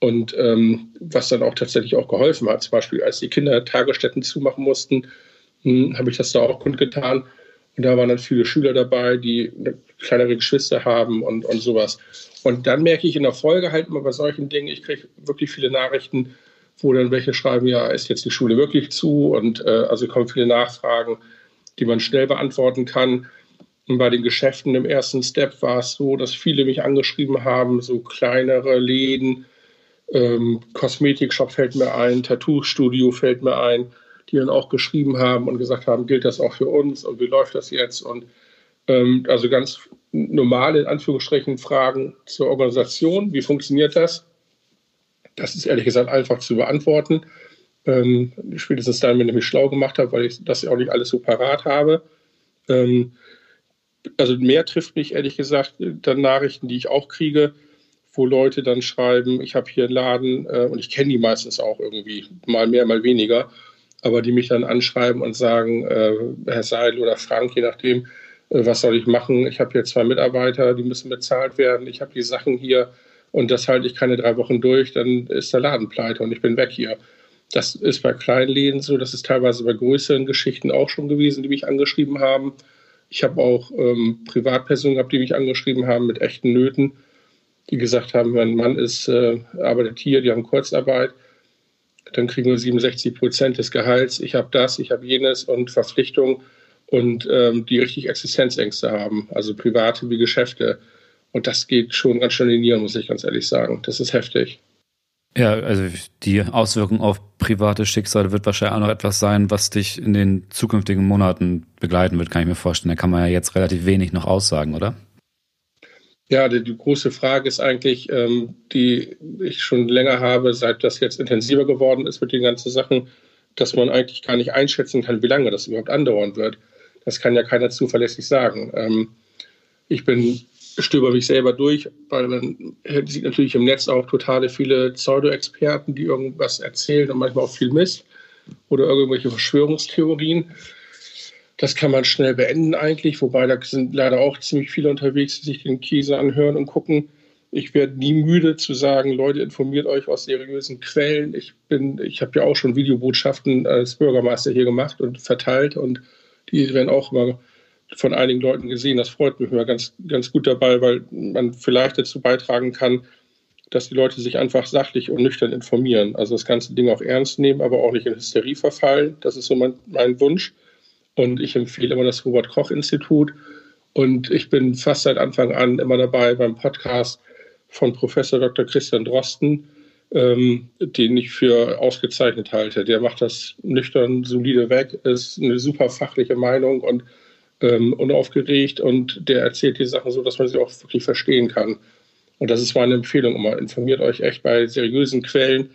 Und ähm, was dann auch tatsächlich auch geholfen hat, zum Beispiel als die Kinder Tagesstätten zumachen mussten, hm, habe ich das da auch kundgetan. Und da waren dann viele Schüler dabei, die kleinere Geschwister haben und, und sowas. Und dann merke ich in der Folge halt immer bei solchen Dingen, ich kriege wirklich viele Nachrichten, wo dann welche schreiben, ja, ist jetzt die Schule wirklich zu? Und äh, also kommen viele Nachfragen, die man schnell beantworten kann. Und bei den Geschäften im ersten Step war es so, dass viele mich angeschrieben haben, so kleinere Läden, ähm, Kosmetikshop fällt mir ein, Tattoo-Studio fällt mir ein, die dann auch geschrieben haben und gesagt haben, gilt das auch für uns und wie läuft das jetzt? Und ähm, also ganz normale, in Anführungsstrichen, Fragen zur Organisation, wie funktioniert das? Das ist ehrlich gesagt einfach zu beantworten. Ähm, spätestens dann, wenn ich mich schlau gemacht habe, weil ich das auch nicht alles so parat habe. Ähm, also mehr trifft mich ehrlich gesagt dann Nachrichten, die ich auch kriege, wo Leute dann schreiben, ich habe hier einen Laden äh, und ich kenne die meistens auch irgendwie, mal mehr, mal weniger, aber die mich dann anschreiben und sagen, äh, Herr Seidel oder Frank, je nachdem, äh, was soll ich machen? Ich habe hier zwei Mitarbeiter, die müssen bezahlt werden, ich habe die Sachen hier, und das halte ich keine drei Wochen durch, dann ist der Laden pleite und ich bin weg hier. Das ist bei kleinen Läden so, das ist teilweise bei größeren Geschichten auch schon gewesen, die mich angeschrieben haben. Ich habe auch ähm, Privatpersonen gehabt, die mich angeschrieben haben mit echten Nöten, die gesagt haben, mein Mann ist, äh, arbeitet hier, die haben Kurzarbeit, dann kriegen wir 67 Prozent des Gehalts, ich habe das, ich habe jenes und Verpflichtungen und ähm, die richtig Existenzängste haben, also private wie Geschäfte. Und das geht schon ganz schön in die Nieren, muss ich ganz ehrlich sagen. Das ist heftig. Ja, also die Auswirkung auf private Schicksale wird wahrscheinlich auch noch etwas sein, was dich in den zukünftigen Monaten begleiten wird, kann ich mir vorstellen. Da kann man ja jetzt relativ wenig noch aussagen, oder? Ja, die, die große Frage ist eigentlich, ähm, die ich schon länger habe, seit das jetzt intensiver geworden ist mit den ganzen Sachen, dass man eigentlich gar nicht einschätzen kann, wie lange das überhaupt andauern wird. Das kann ja keiner zuverlässig sagen. Ähm, ich bin stöber mich selber durch, weil man sieht natürlich im Netz auch totale viele Pseudo-Experten, die irgendwas erzählen und manchmal auch viel Mist oder irgendwelche Verschwörungstheorien. Das kann man schnell beenden eigentlich, wobei da sind leider auch ziemlich viele unterwegs, die sich den Käse anhören und gucken. Ich werde nie müde zu sagen, Leute, informiert euch aus seriösen Quellen. Ich bin, ich habe ja auch schon Videobotschaften als Bürgermeister hier gemacht und verteilt und die werden auch immer von einigen Leuten gesehen. Das freut mich immer ganz, ganz gut dabei, weil man vielleicht dazu beitragen kann, dass die Leute sich einfach sachlich und nüchtern informieren. Also das ganze Ding auch ernst nehmen, aber auch nicht in Hysterie verfallen. Das ist so mein, mein Wunsch. Und ich empfehle immer das Robert-Koch-Institut. Und ich bin fast seit Anfang an immer dabei beim Podcast von Professor Dr. Christian Drosten, ähm, den ich für ausgezeichnet halte. Der macht das nüchtern, solide weg, ist eine super fachliche Meinung und ähm, unaufgeregt und der erzählt die Sachen so, dass man sie auch wirklich verstehen kann. Und das ist meine Empfehlung immer. Informiert euch echt bei seriösen Quellen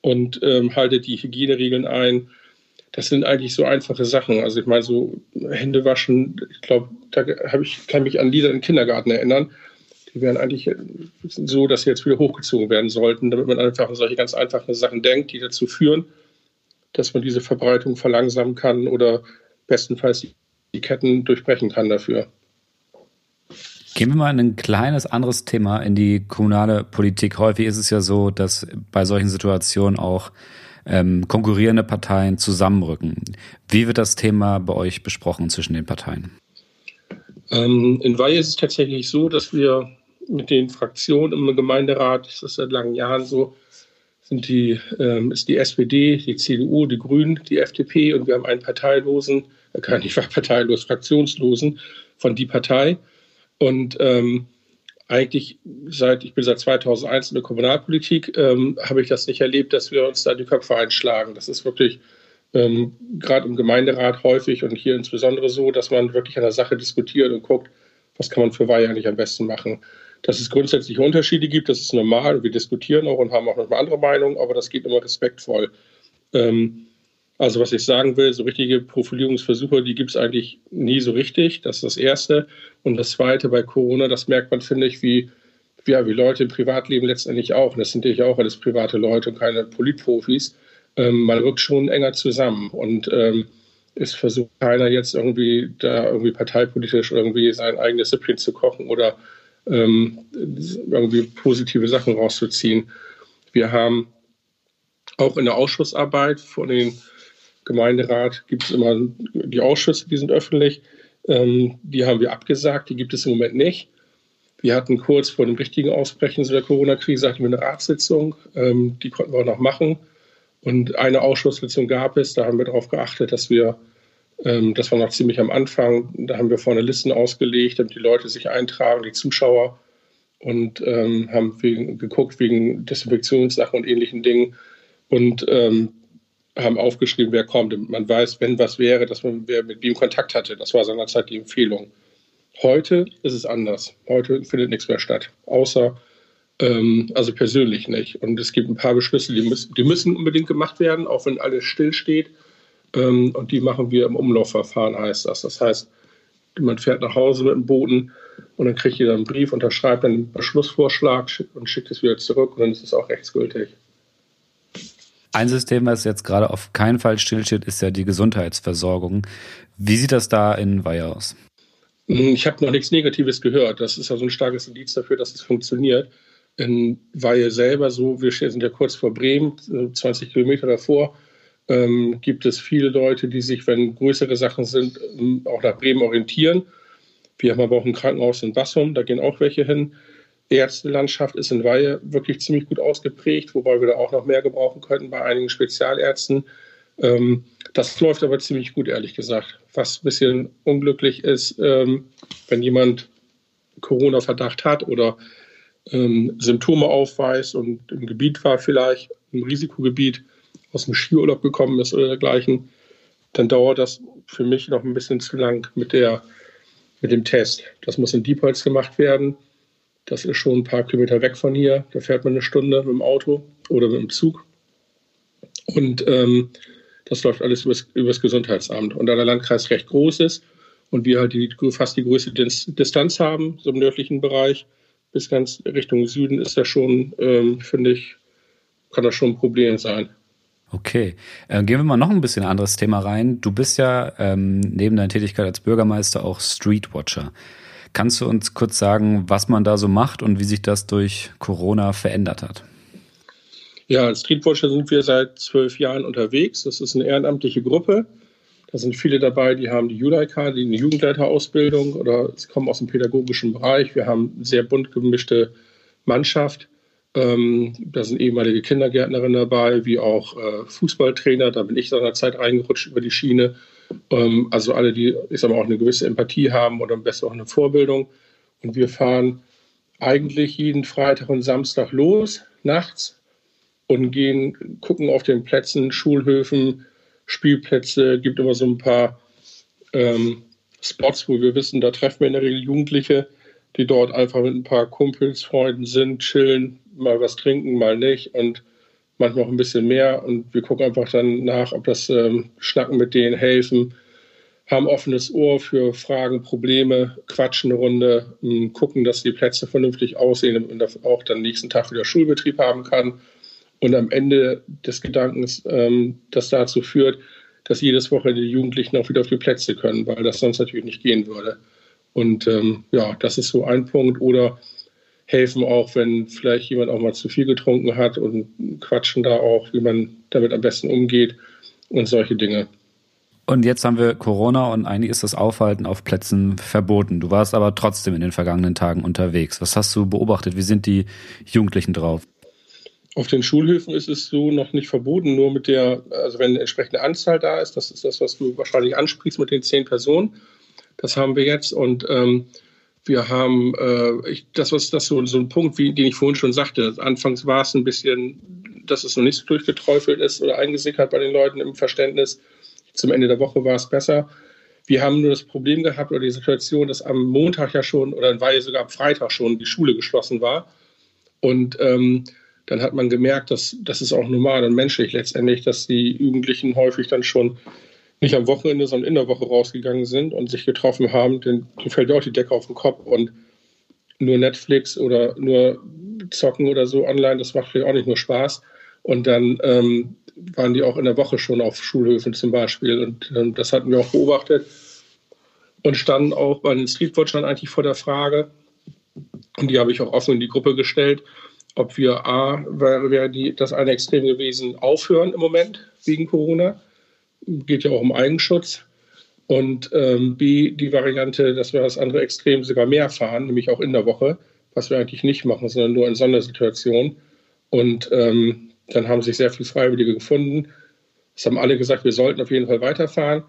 und ähm, haltet die Hygieneregeln ein. Das sind eigentlich so einfache Sachen. Also ich meine, so Hände waschen, ich glaube, da habe ich, kann mich an Lieder im Kindergarten erinnern. Die wären eigentlich so, dass sie jetzt wieder hochgezogen werden sollten, damit man einfach an solche ganz einfachen Sachen denkt, die dazu führen, dass man diese Verbreitung verlangsamen kann oder bestenfalls die die Ketten durchbrechen kann dafür. Gehen wir mal in ein kleines anderes Thema in die kommunale Politik. Häufig ist es ja so, dass bei solchen Situationen auch ähm, konkurrierende Parteien zusammenrücken. Wie wird das Thema bei euch besprochen zwischen den Parteien? Ähm, in Weihe ist es tatsächlich so, dass wir mit den Fraktionen im Gemeinderat, das ist seit langen Jahren so, sind die, ähm, ist die SPD, die CDU, die Grünen, die FDP und wir haben einen parteilosen, äh, nicht parteilos, fraktionslosen von die Partei. Und ähm, eigentlich seit, ich bin seit 2001 in der Kommunalpolitik, ähm, habe ich das nicht erlebt, dass wir uns da die Köpfe einschlagen. Das ist wirklich ähm, gerade im Gemeinderat häufig und hier insbesondere so, dass man wirklich an der Sache diskutiert und guckt, was kann man für Weihe eigentlich am besten machen. Dass es grundsätzliche Unterschiede gibt, das ist normal. Wir diskutieren auch und haben auch noch andere Meinung, aber das geht immer respektvoll. Ähm, also was ich sagen will, so richtige Profilierungsversuche, die gibt es eigentlich nie so richtig. Das ist das Erste. Und das Zweite bei Corona, das merkt man, finde ich, wie, ja, wie Leute im Privatleben letztendlich auch. Und das sind natürlich auch alles private Leute und keine Politprofis. Ähm, man rückt schon enger zusammen. Und ähm, es versucht keiner jetzt irgendwie da irgendwie parteipolitisch irgendwie sein eigenes Süppchen zu kochen oder ähm, irgendwie positive Sachen rauszuziehen. Wir haben auch in der Ausschussarbeit von den Gemeinderat gibt es immer die Ausschüsse, die sind öffentlich. Ähm, die haben wir abgesagt, die gibt es im Moment nicht. Wir hatten kurz vor dem richtigen Ausbrechen der Corona-Krise hatten wir eine Ratssitzung, ähm, die konnten wir auch noch machen. Und eine Ausschusssitzung gab es, da haben wir darauf geachtet, dass wir, ähm, das war noch ziemlich am Anfang, da haben wir vorne Listen ausgelegt, damit die Leute sich eintragen, die Zuschauer, und ähm, haben wegen, geguckt wegen Desinfektionssachen und ähnlichen Dingen. Und ähm, haben aufgeschrieben, wer kommt. Man weiß, wenn was wäre, dass man wer mit wem Kontakt hatte. Das war seinerzeit die Empfehlung. Heute ist es anders. Heute findet nichts mehr statt, außer ähm, also persönlich nicht. Und es gibt ein paar Beschlüsse, die müssen, die müssen unbedingt gemacht werden, auch wenn alles stillsteht. Ähm, und die machen wir im Umlaufverfahren, heißt das. Das heißt, man fährt nach Hause mit dem Boden und dann kriegt jeder einen Brief, unterschreibt einen Beschlussvorschlag und schickt es wieder zurück und dann ist es auch rechtsgültig. Ein System, was jetzt gerade auf keinen Fall stillsteht, ist ja die Gesundheitsversorgung. Wie sieht das da in Weihe aus? Ich habe noch nichts Negatives gehört. Das ist ja so ein starkes Indiz dafür, dass es funktioniert. In Weihe selber, so, wir sind ja kurz vor Bremen, 20 Kilometer davor, ähm, gibt es viele Leute, die sich, wenn größere Sachen sind, ähm, auch nach Bremen orientieren. Wir haben aber auch ein Krankenhaus in Bassum, da gehen auch welche hin. Ärztelandschaft ist in Weihe wirklich ziemlich gut ausgeprägt, wobei wir da auch noch mehr gebrauchen könnten bei einigen Spezialärzten. Ähm, das läuft aber ziemlich gut, ehrlich gesagt. Was ein bisschen unglücklich ist, ähm, wenn jemand Corona-Verdacht hat oder ähm, Symptome aufweist und im Gebiet war vielleicht, im Risikogebiet, aus dem Skiurlaub gekommen ist oder dergleichen, dann dauert das für mich noch ein bisschen zu lang mit, der, mit dem Test. Das muss in Diepholz gemacht werden. Das ist schon ein paar Kilometer weg von hier. Da fährt man eine Stunde mit dem Auto oder mit dem Zug. Und ähm, das läuft alles übers, übers Gesundheitsamt. Und da der Landkreis recht groß ist und wir halt die, fast die größte Distanz haben, so im nördlichen Bereich, bis ganz Richtung Süden, ist das schon, ähm, finde ich, kann das schon ein Problem sein. Okay, äh, gehen wir mal noch ein bisschen anderes Thema rein. Du bist ja ähm, neben deiner Tätigkeit als Bürgermeister auch Streetwatcher. Kannst du uns kurz sagen, was man da so macht und wie sich das durch Corona verändert hat? Ja, als Streetwatcher sind wir seit zwölf Jahren unterwegs. Das ist eine ehrenamtliche Gruppe. Da sind viele dabei, die haben die Juleika, die eine Jugendleiterausbildung oder sie kommen aus dem pädagogischen Bereich. Wir haben eine sehr bunt gemischte Mannschaft. Ähm, da sind ehemalige Kindergärtnerinnen dabei, wie auch äh, Fußballtrainer. Da bin ich seinerzeit reingerutscht über die Schiene. Ähm, also alle, die, ich sag mal, auch eine gewisse Empathie haben oder am besten auch eine Vorbildung. Und wir fahren eigentlich jeden Freitag und Samstag los, nachts, und gehen, gucken auf den Plätzen, Schulhöfen, Spielplätze, gibt immer so ein paar ähm, Spots, wo wir wissen, da treffen wir in der Regel Jugendliche, die dort einfach mit ein paar Kumpels, Freunden sind, chillen, mal was trinken, mal nicht und manchmal auch ein bisschen mehr. Und wir gucken einfach dann nach, ob das ähm, Schnacken mit denen helfen, haben offenes Ohr für Fragen, Probleme, quatschen eine Runde, ähm, gucken, dass die Plätze vernünftig aussehen und auch dann nächsten Tag wieder Schulbetrieb haben kann. Und am Ende des Gedankens, ähm, das dazu führt, dass jedes Wochenende die Jugendlichen auch wieder auf die Plätze können, weil das sonst natürlich nicht gehen würde. Und ähm, ja, das ist so ein Punkt. Oder helfen auch, wenn vielleicht jemand auch mal zu viel getrunken hat und quatschen da auch, wie man damit am besten umgeht und solche Dinge. Und jetzt haben wir Corona und eigentlich ist das Aufhalten auf Plätzen verboten. Du warst aber trotzdem in den vergangenen Tagen unterwegs. Was hast du beobachtet? Wie sind die Jugendlichen drauf? Auf den Schulhöfen ist es so noch nicht verboten, nur mit der, also wenn eine entsprechende Anzahl da ist, das ist das, was du wahrscheinlich ansprichst mit den zehn Personen. Das haben wir jetzt und ähm, wir haben, äh, ich, das was das so, so ein Punkt, wie, den ich vorhin schon sagte. Anfangs war es ein bisschen, dass es noch nicht so durchgeträufelt ist oder eingesickert bei den Leuten im Verständnis. Zum Ende der Woche war es besser. Wir haben nur das Problem gehabt oder die Situation, dass am Montag ja schon oder war ja sogar am Freitag schon die Schule geschlossen war. Und ähm, dann hat man gemerkt, dass das ist auch normal und menschlich letztendlich, dass die Jugendlichen häufig dann schon nicht am Wochenende, sondern in der Woche rausgegangen sind und sich getroffen haben, dann fällt ja auch die Decke auf den Kopf und nur Netflix oder nur zocken oder so online, das macht vielleicht auch nicht nur Spaß. Und dann ähm, waren die auch in der Woche schon auf Schulhöfen zum Beispiel. Und ähm, das hatten wir auch beobachtet und standen auch bei den Streetwatchern eigentlich vor der Frage, und die habe ich auch offen in die Gruppe gestellt, ob wir A, wäre wär das eine Extrem gewesen, aufhören im Moment wegen Corona geht ja auch um Eigenschutz. Und ähm, B, die Variante, dass wir das andere Extrem sogar mehr fahren, nämlich auch in der Woche, was wir eigentlich nicht machen, sondern nur in Sondersituationen. Und ähm, dann haben sich sehr viele Freiwillige gefunden. Es haben alle gesagt, wir sollten auf jeden Fall weiterfahren.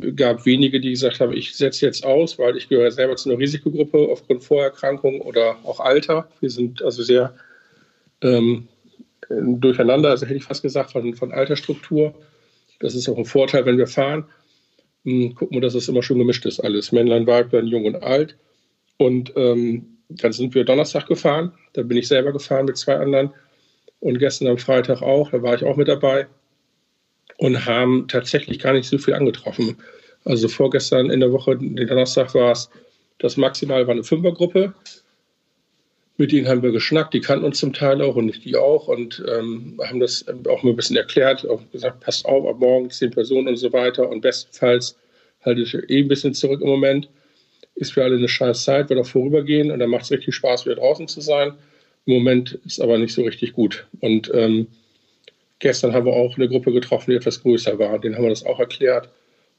Es gab wenige, die gesagt haben, ich setze jetzt aus, weil ich gehöre selber zu einer Risikogruppe aufgrund Vorerkrankung oder auch Alter. Wir sind also sehr ähm, durcheinander, also hätte ich fast gesagt, von, von Altersstruktur. Das ist auch ein Vorteil, wenn wir fahren. Hm, gucken wir, dass es immer schon gemischt ist alles. Männlein, Weiblein, Jung und Alt. Und ähm, dann sind wir Donnerstag gefahren. Da bin ich selber gefahren mit zwei anderen. Und gestern am Freitag auch. Da war ich auch mit dabei. Und haben tatsächlich gar nicht so viel angetroffen. Also vorgestern in der Woche, den Donnerstag war es, das maximal war eine Fünfergruppe. Mit denen haben wir geschnackt, die kannten uns zum Teil auch und ich die auch und ähm, haben das auch mal ein bisschen erklärt, auch gesagt, passt auf, ab morgen zehn Personen und so weiter und bestenfalls halte ich eh ein bisschen zurück im Moment. Ist für alle eine scheiß Zeit, wird auch vorübergehen und dann macht es richtig Spaß, wieder draußen zu sein. Im Moment ist aber nicht so richtig gut. Und ähm, gestern haben wir auch eine Gruppe getroffen, die etwas größer war. Den haben wir das auch erklärt.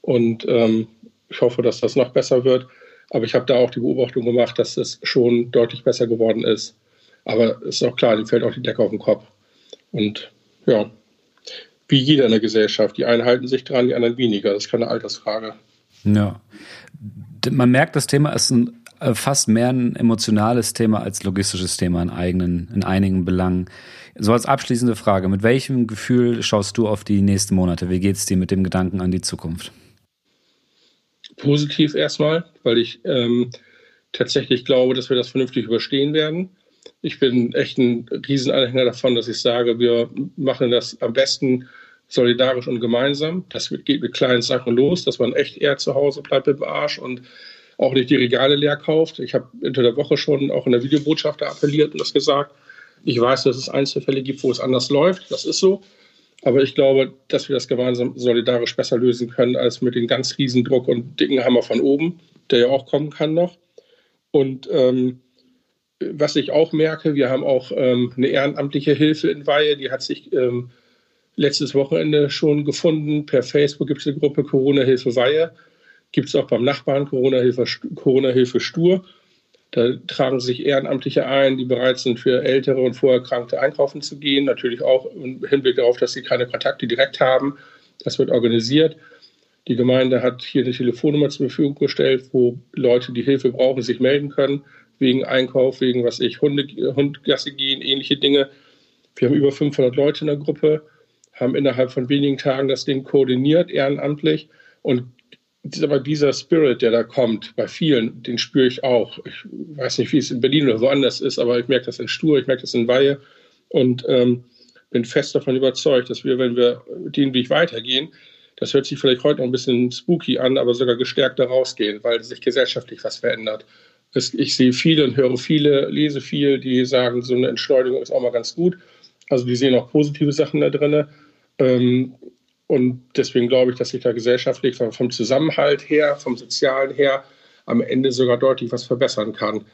Und ähm, ich hoffe, dass das noch besser wird. Aber ich habe da auch die Beobachtung gemacht, dass es schon deutlich besser geworden ist. Aber es ist auch klar, dem fällt auch die Decke auf den Kopf. Und ja, wie jeder in der Gesellschaft. Die einen halten sich dran, die anderen weniger. Das ist keine Altersfrage. Ja. Man merkt, das Thema ist ein, äh, fast mehr ein emotionales Thema als logistisches Thema in, eigenen, in einigen Belangen. So als abschließende Frage, mit welchem Gefühl schaust du auf die nächsten Monate? Wie geht es dir mit dem Gedanken an die Zukunft? Positiv erstmal, weil ich ähm, tatsächlich glaube, dass wir das vernünftig überstehen werden. Ich bin echt ein Riesenanhänger davon, dass ich sage, wir machen das am besten solidarisch und gemeinsam. Das geht mit kleinen Sachen los, dass man echt eher zu Hause bleibt dem Arsch und auch nicht die Regale leer kauft. Ich habe unter der Woche schon auch in der Videobotschaft appelliert und das gesagt. Ich weiß, dass es Einzelfälle gibt, wo es anders läuft. Das ist so. Aber ich glaube, dass wir das gemeinsam solidarisch besser lösen können als mit dem ganz riesen Druck und dicken Hammer von oben, der ja auch kommen kann noch. Und ähm, was ich auch merke, wir haben auch ähm, eine ehrenamtliche Hilfe in Weihe, die hat sich ähm, letztes Wochenende schon gefunden. Per Facebook gibt es eine Gruppe Corona-Hilfe Weihe. Gibt es auch beim Nachbarn Corona-Hilfe Corona Stur. Da tragen sich Ehrenamtliche ein, die bereit sind, für Ältere und Vorerkrankte einkaufen zu gehen. Natürlich auch im Hinblick darauf, dass sie keine Kontakte direkt haben. Das wird organisiert. Die Gemeinde hat hier eine Telefonnummer zur Verfügung gestellt, wo Leute, die Hilfe brauchen, sich melden können, wegen Einkauf, wegen, was ich, Hunde, Hundgasse gehen, ähnliche Dinge. Wir haben über 500 Leute in der Gruppe, haben innerhalb von wenigen Tagen das Ding koordiniert, ehrenamtlich und aber dieser Spirit, der da kommt, bei vielen, den spüre ich auch. Ich weiß nicht, wie es in Berlin oder woanders ist, aber ich merke das in Stur, ich merke das in Weihe und ähm, bin fest davon überzeugt, dass wir, wenn wir den Weg weitergehen, das hört sich vielleicht heute noch ein bisschen spooky an, aber sogar gestärkt da rausgehen, weil sich gesellschaftlich was verändert. Es, ich sehe viele und höre viele, lese viel, die sagen, so eine Entschleunigung ist auch mal ganz gut. Also die sehen auch positive Sachen da drin. Ähm, und deswegen glaube ich, dass sich da gesellschaftlich vom Zusammenhalt her, vom Sozialen her, am Ende sogar deutlich was verbessern kann.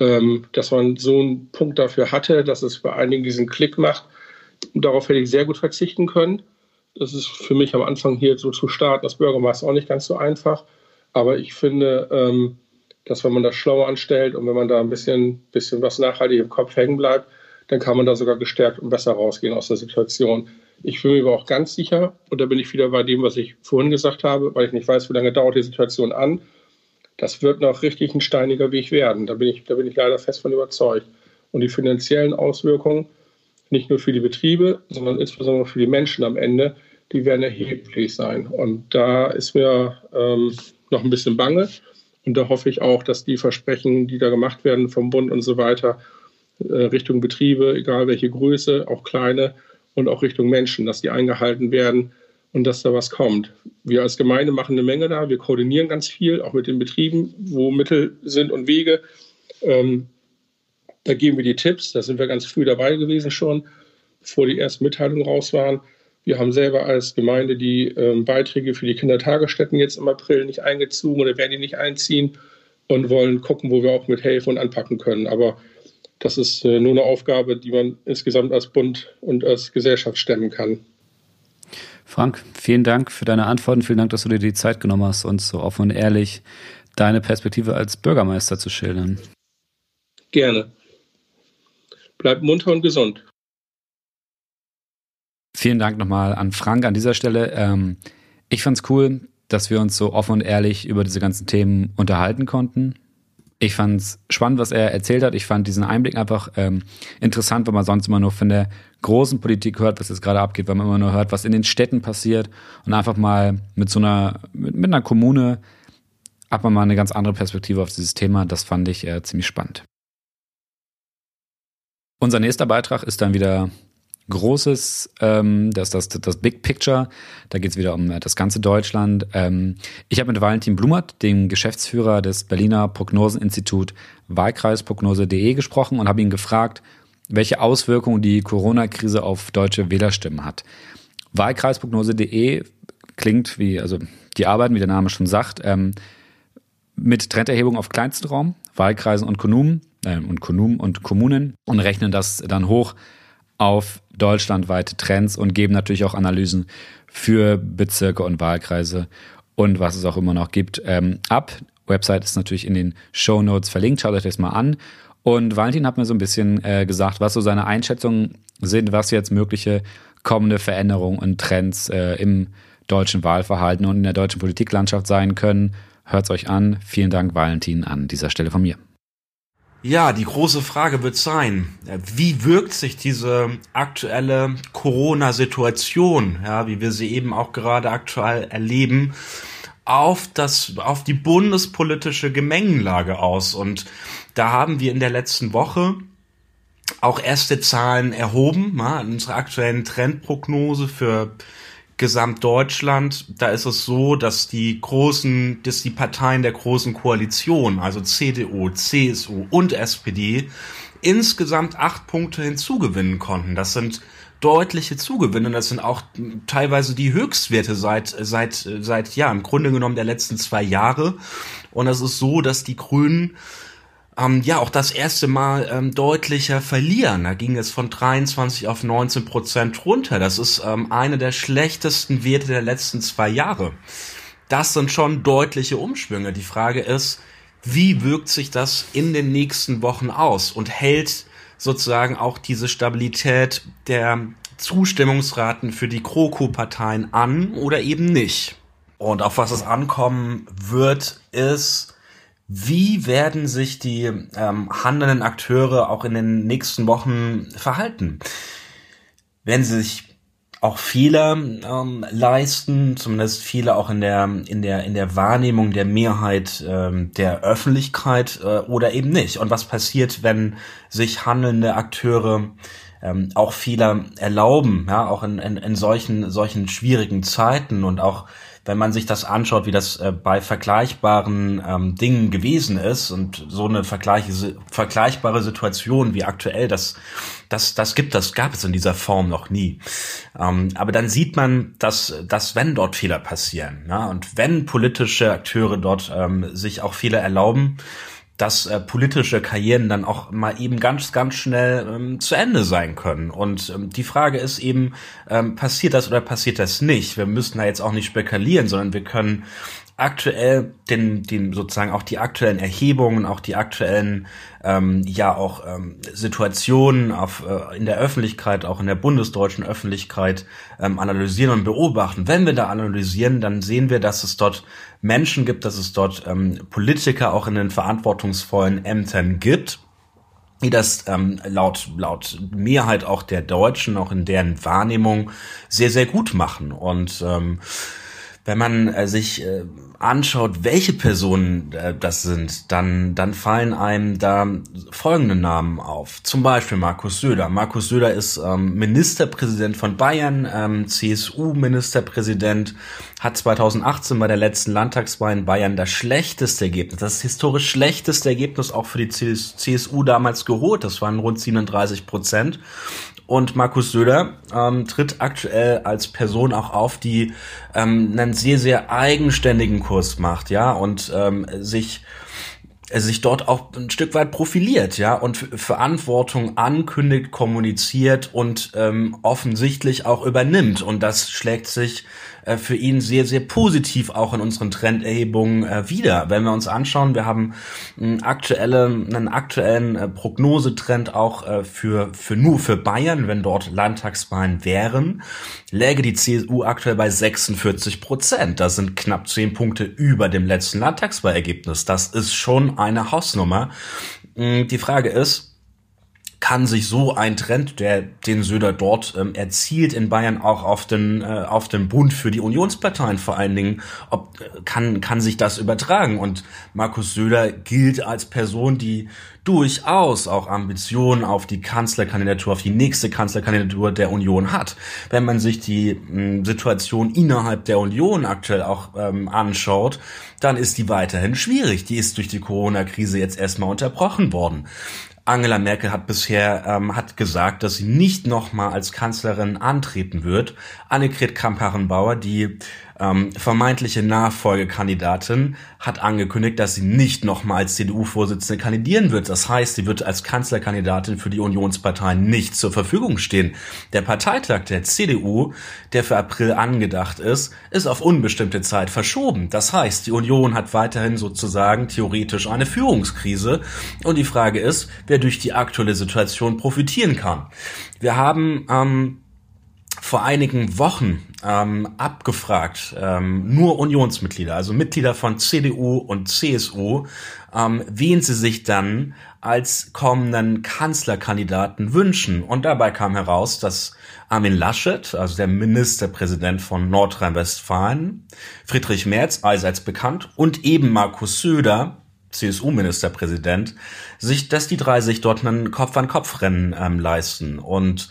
Ähm, dass man so einen Punkt dafür hatte, dass es bei einigen diesen Klick macht, darauf hätte ich sehr gut verzichten können, Das ist für mich am Anfang hier so zu starten als Bürgermeister auch nicht ganz so einfach. Aber ich finde, ähm, dass wenn man das schlauer anstellt und wenn man da ein bisschen, bisschen was nachhaltig im Kopf hängen bleibt, dann kann man da sogar gestärkt und besser rausgehen aus der Situation. Ich bin mir aber auch ganz sicher, und da bin ich wieder bei dem, was ich vorhin gesagt habe, weil ich nicht weiß, wie lange dauert die Situation an. Das wird noch richtig ein steiniger Weg werden. Da bin ich, da bin ich leider fest von überzeugt. Und die finanziellen Auswirkungen, nicht nur für die Betriebe, sondern insbesondere für die Menschen am Ende, die werden erheblich sein. Und da ist mir ähm, noch ein bisschen bange. Und da hoffe ich auch, dass die Versprechen, die da gemacht werden vom Bund und so weiter, äh, Richtung Betriebe, egal welche Größe, auch kleine und auch Richtung Menschen, dass die eingehalten werden und dass da was kommt. Wir als Gemeinde machen eine Menge da. Wir koordinieren ganz viel, auch mit den Betrieben, wo Mittel sind und Wege. Ähm, da geben wir die Tipps. Da sind wir ganz früh dabei gewesen schon, bevor die ersten Mitteilungen raus waren. Wir haben selber als Gemeinde die ähm, Beiträge für die Kindertagesstätten jetzt im April nicht eingezogen oder werden die nicht einziehen und wollen gucken, wo wir auch mit helfen und anpacken können. Aber das ist äh, nur eine Aufgabe, die man insgesamt als Bund und als Gesellschaft stemmen kann. Frank, vielen Dank für deine Antworten. Vielen Dank, dass du dir die Zeit genommen hast, uns so offen und ehrlich deine Perspektive als Bürgermeister zu schildern. Gerne. Bleib munter und gesund. Vielen Dank nochmal an Frank an dieser Stelle. Ähm, ich fand es cool, dass wir uns so offen und ehrlich über diese ganzen Themen unterhalten konnten. Ich fand es spannend, was er erzählt hat. Ich fand diesen Einblick einfach ähm, interessant, weil man sonst immer nur von der großen Politik hört, was jetzt gerade abgeht, weil man immer nur hört, was in den Städten passiert und einfach mal mit so einer, mit, mit einer Kommune hat man mal eine ganz andere Perspektive auf dieses Thema. Das fand ich äh, ziemlich spannend. Unser nächster Beitrag ist dann wieder Großes, ähm, das, das, das Big Picture. Da geht es wieder um äh, das ganze Deutschland. Ähm, ich habe mit Valentin Blumert, dem Geschäftsführer des Berliner Prognoseninstitut Wahlkreisprognose.de gesprochen und habe ihn gefragt, welche Auswirkungen die Corona-Krise auf deutsche Wählerstimmen hat. Wahlkreisprognose.de klingt wie, also die arbeiten, wie der Name schon sagt, ähm, mit Trenderhebung auf kleinsten Raum, Wahlkreisen und Kommunen, äh, und Kommunen und Kommunen und rechnen das dann hoch auf deutschlandweite Trends und geben natürlich auch Analysen für Bezirke und Wahlkreise und was es auch immer noch gibt ähm, ab. Website ist natürlich in den Show Notes verlinkt. Schaut euch das mal an. Und Valentin hat mir so ein bisschen äh, gesagt, was so seine Einschätzungen sind, was jetzt mögliche kommende Veränderungen und Trends äh, im deutschen Wahlverhalten und in der deutschen Politiklandschaft sein können. Hört's euch an. Vielen Dank, Valentin, an dieser Stelle von mir. Ja, die große Frage wird sein, wie wirkt sich diese aktuelle Corona-Situation, ja, wie wir sie eben auch gerade aktuell erleben, auf das, auf die bundespolitische Gemengenlage aus? Und da haben wir in der letzten Woche auch erste Zahlen erhoben, ja, in unserer aktuellen Trendprognose für Gesamtdeutschland, da ist es so, dass die großen, dass die Parteien der großen Koalition, also CDU, CSU und SPD, insgesamt acht Punkte hinzugewinnen konnten. Das sind deutliche Zugewinne. Das sind auch teilweise die Höchstwerte seit, seit, seit, ja, im Grunde genommen der letzten zwei Jahre. Und es ist so, dass die Grünen ähm, ja auch das erste Mal ähm, deutlicher verlieren. Da ging es von 23 auf 19 Prozent runter. Das ist ähm, eine der schlechtesten Werte der letzten zwei Jahre. Das sind schon deutliche Umschwünge. Die Frage ist, wie wirkt sich das in den nächsten Wochen aus und hält sozusagen auch diese Stabilität der Zustimmungsraten für die Kroko-Parteien an oder eben nicht? Und auf was es ankommen wird, ist, wie werden sich die ähm, handelnden Akteure auch in den nächsten Wochen verhalten? Werden sie sich auch Fehler ähm, leisten, zumindest viele auch in der in der in der Wahrnehmung der Mehrheit ähm, der Öffentlichkeit äh, oder eben nicht. Und was passiert, wenn sich handelnde Akteure ähm, auch Fehler erlauben, ja, auch in, in, in solchen solchen schwierigen Zeiten und auch wenn man sich das anschaut, wie das äh, bei vergleichbaren ähm, Dingen gewesen ist und so eine vergleiche, vergleichbare Situation wie aktuell, das, das, das gibt, das gab es in dieser Form noch nie. Ähm, aber dann sieht man, dass, dass wenn dort Fehler passieren, ja, und wenn politische Akteure dort ähm, sich auch Fehler erlauben, dass äh, politische Karrieren dann auch mal eben ganz, ganz schnell ähm, zu Ende sein können. Und ähm, die Frage ist eben, ähm, passiert das oder passiert das nicht? Wir müssen da jetzt auch nicht spekulieren, sondern wir können aktuell den, den sozusagen auch die aktuellen Erhebungen, auch die aktuellen ähm, ja auch ähm, Situationen auf, äh, in der Öffentlichkeit, auch in der bundesdeutschen Öffentlichkeit ähm, analysieren und beobachten. Wenn wir da analysieren, dann sehen wir, dass es dort Menschen gibt, dass es dort ähm, Politiker auch in den verantwortungsvollen Ämtern gibt, die das ähm, laut laut Mehrheit auch der Deutschen, auch in deren Wahrnehmung sehr sehr gut machen und ähm, wenn man äh, sich äh, anschaut, welche Personen äh, das sind, dann, dann fallen einem da folgende Namen auf. Zum Beispiel Markus Söder. Markus Söder ist ähm, Ministerpräsident von Bayern, ähm, CSU-Ministerpräsident, hat 2018 bei der letzten Landtagswahl in Bayern das schlechteste Ergebnis, das historisch schlechteste Ergebnis auch für die CSU damals geholt. Das waren rund 37 Prozent. Und Markus Söder ähm, tritt aktuell als Person auch auf, die ähm, einen sehr, sehr eigenständigen Kurs macht, ja, und ähm, sich sich dort auch ein Stück weit profiliert, ja, und Verantwortung ankündigt, kommuniziert und ähm, offensichtlich auch übernimmt. Und das schlägt sich äh, für ihn sehr, sehr positiv auch in unseren Trenderhebungen äh, wieder. Wenn wir uns anschauen, wir haben einen, aktuelle, einen aktuellen äh, Prognosetrend auch äh, für, für nur für Bayern, wenn dort Landtagswahlen wären, läge die CSU aktuell bei 46 Prozent. Das sind knapp zehn Punkte über dem letzten Landtagswahlergebnis. Das ist schon eine Hausnummer. Mm, die Frage ist, kann sich so ein Trend, der den Söder dort ähm, erzielt in Bayern auch auf den äh, auf den Bund für die Unionsparteien vor allen Dingen, ob äh, kann kann sich das übertragen und Markus Söder gilt als Person, die durchaus auch Ambitionen auf die Kanzlerkandidatur, auf die nächste Kanzlerkandidatur der Union hat. Wenn man sich die mh, hm, Situation innerhalb der Union aktuell auch ähm, anschaut, dann ist die weiterhin schwierig. Die ist durch die Corona-Krise jetzt erstmal unterbrochen worden. Angela Merkel hat bisher ähm, hat gesagt, dass sie nicht nochmal als Kanzlerin antreten wird. Annegret Kramp-Karrenbauer, die ähm, vermeintliche Nachfolgekandidatin, hat angekündigt, dass sie nicht nochmal als CDU-Vorsitzende kandidieren wird. Das heißt, sie wird als Kanzlerkandidatin für die Unionsparteien nicht zur Verfügung stehen. Der Parteitag der CDU, der für April angedacht ist, ist auf unbestimmte Zeit verschoben. Das heißt, die Union hat weiterhin sozusagen theoretisch eine Führungskrise. Und die Frage ist, wer durch die aktuelle Situation profitieren kann. Wir haben ähm, vor einigen Wochen ähm, abgefragt, ähm, nur Unionsmitglieder, also Mitglieder von CDU und CSU, ähm, wen sie sich dann als kommenden Kanzlerkandidaten wünschen. Und dabei kam heraus, dass Armin Laschet, also der Ministerpräsident von Nordrhein-Westfalen, Friedrich Merz, allseits bekannt, und eben Markus Söder, CSU-Ministerpräsident, sich, dass die drei sich dort einen Kopf-an-Kopf-Rennen ähm, leisten. Und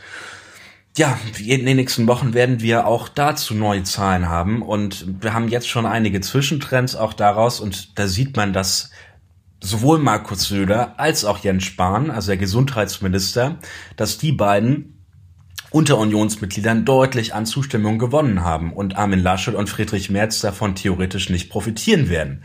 ja, in den nächsten Wochen werden wir auch dazu neue Zahlen haben. Und wir haben jetzt schon einige Zwischentrends auch daraus. Und da sieht man, dass sowohl Markus Söder als auch Jens Spahn, also der Gesundheitsminister, dass die beiden unter Unionsmitgliedern deutlich an Zustimmung gewonnen haben und Armin Laschet und Friedrich Merz davon theoretisch nicht profitieren werden.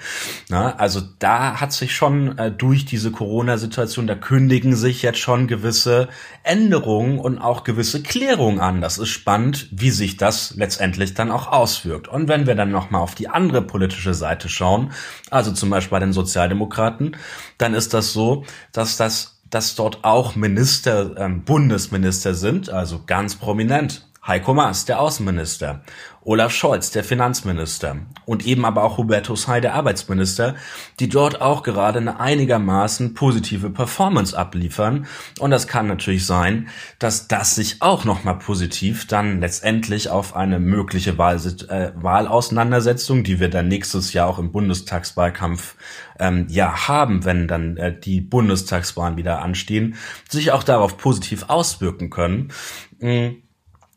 Na, also da hat sich schon äh, durch diese Corona-Situation, da kündigen sich jetzt schon gewisse Änderungen und auch gewisse Klärungen an. Das ist spannend, wie sich das letztendlich dann auch auswirkt. Und wenn wir dann nochmal auf die andere politische Seite schauen, also zum Beispiel bei den Sozialdemokraten, dann ist das so, dass das dass dort auch Minister, ähm, Bundesminister sind, also ganz prominent. Heiko Maas, der Außenminister, Olaf Scholz, der Finanzminister und eben aber auch Hubertus Heil, der Arbeitsminister, die dort auch gerade eine einigermaßen positive Performance abliefern. Und das kann natürlich sein, dass das sich auch nochmal positiv dann letztendlich auf eine mögliche Wahl, äh, Wahlauseinandersetzung, die wir dann nächstes Jahr auch im Bundestagswahlkampf ähm, ja haben, wenn dann äh, die Bundestagswahlen wieder anstehen, sich auch darauf positiv auswirken können. Mhm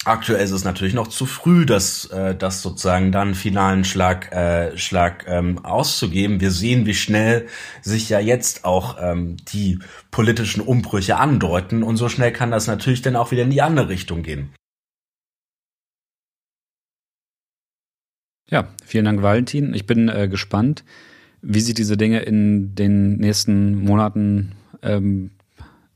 Aktuell ist es natürlich noch zu früh, das, äh, das sozusagen dann finalen Schlag, äh, Schlag ähm, auszugeben. Wir sehen, wie schnell sich ja jetzt auch ähm, die politischen Umbrüche andeuten und so schnell kann das natürlich dann auch wieder in die andere Richtung gehen. Ja, vielen Dank, Valentin. Ich bin äh, gespannt, wie sich diese Dinge in den nächsten Monaten ähm,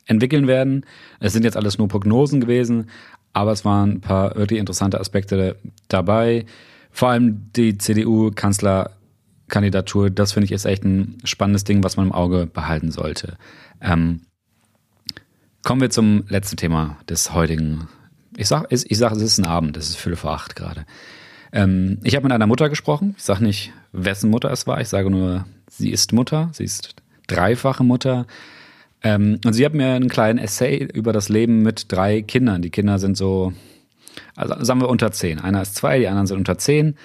entwickeln werden. Es sind jetzt alles nur Prognosen gewesen, aber es waren ein paar wirklich interessante Aspekte dabei. Vor allem die CDU-Kanzlerkandidatur, das finde ich ist echt ein spannendes Ding, was man im Auge behalten sollte. Ähm, kommen wir zum letzten Thema des heutigen. Ich sage, ich sag, es ist ein Abend, es ist Fülle vor acht gerade. Ähm, ich habe mit einer Mutter gesprochen. Ich sage nicht, wessen Mutter es war. Ich sage nur, sie ist Mutter. Sie ist dreifache Mutter. Ähm, und sie hat mir einen kleinen Essay über das Leben mit drei Kindern. Die Kinder sind so also sagen wir unter zehn. Einer ist zwei, die anderen sind unter zehn.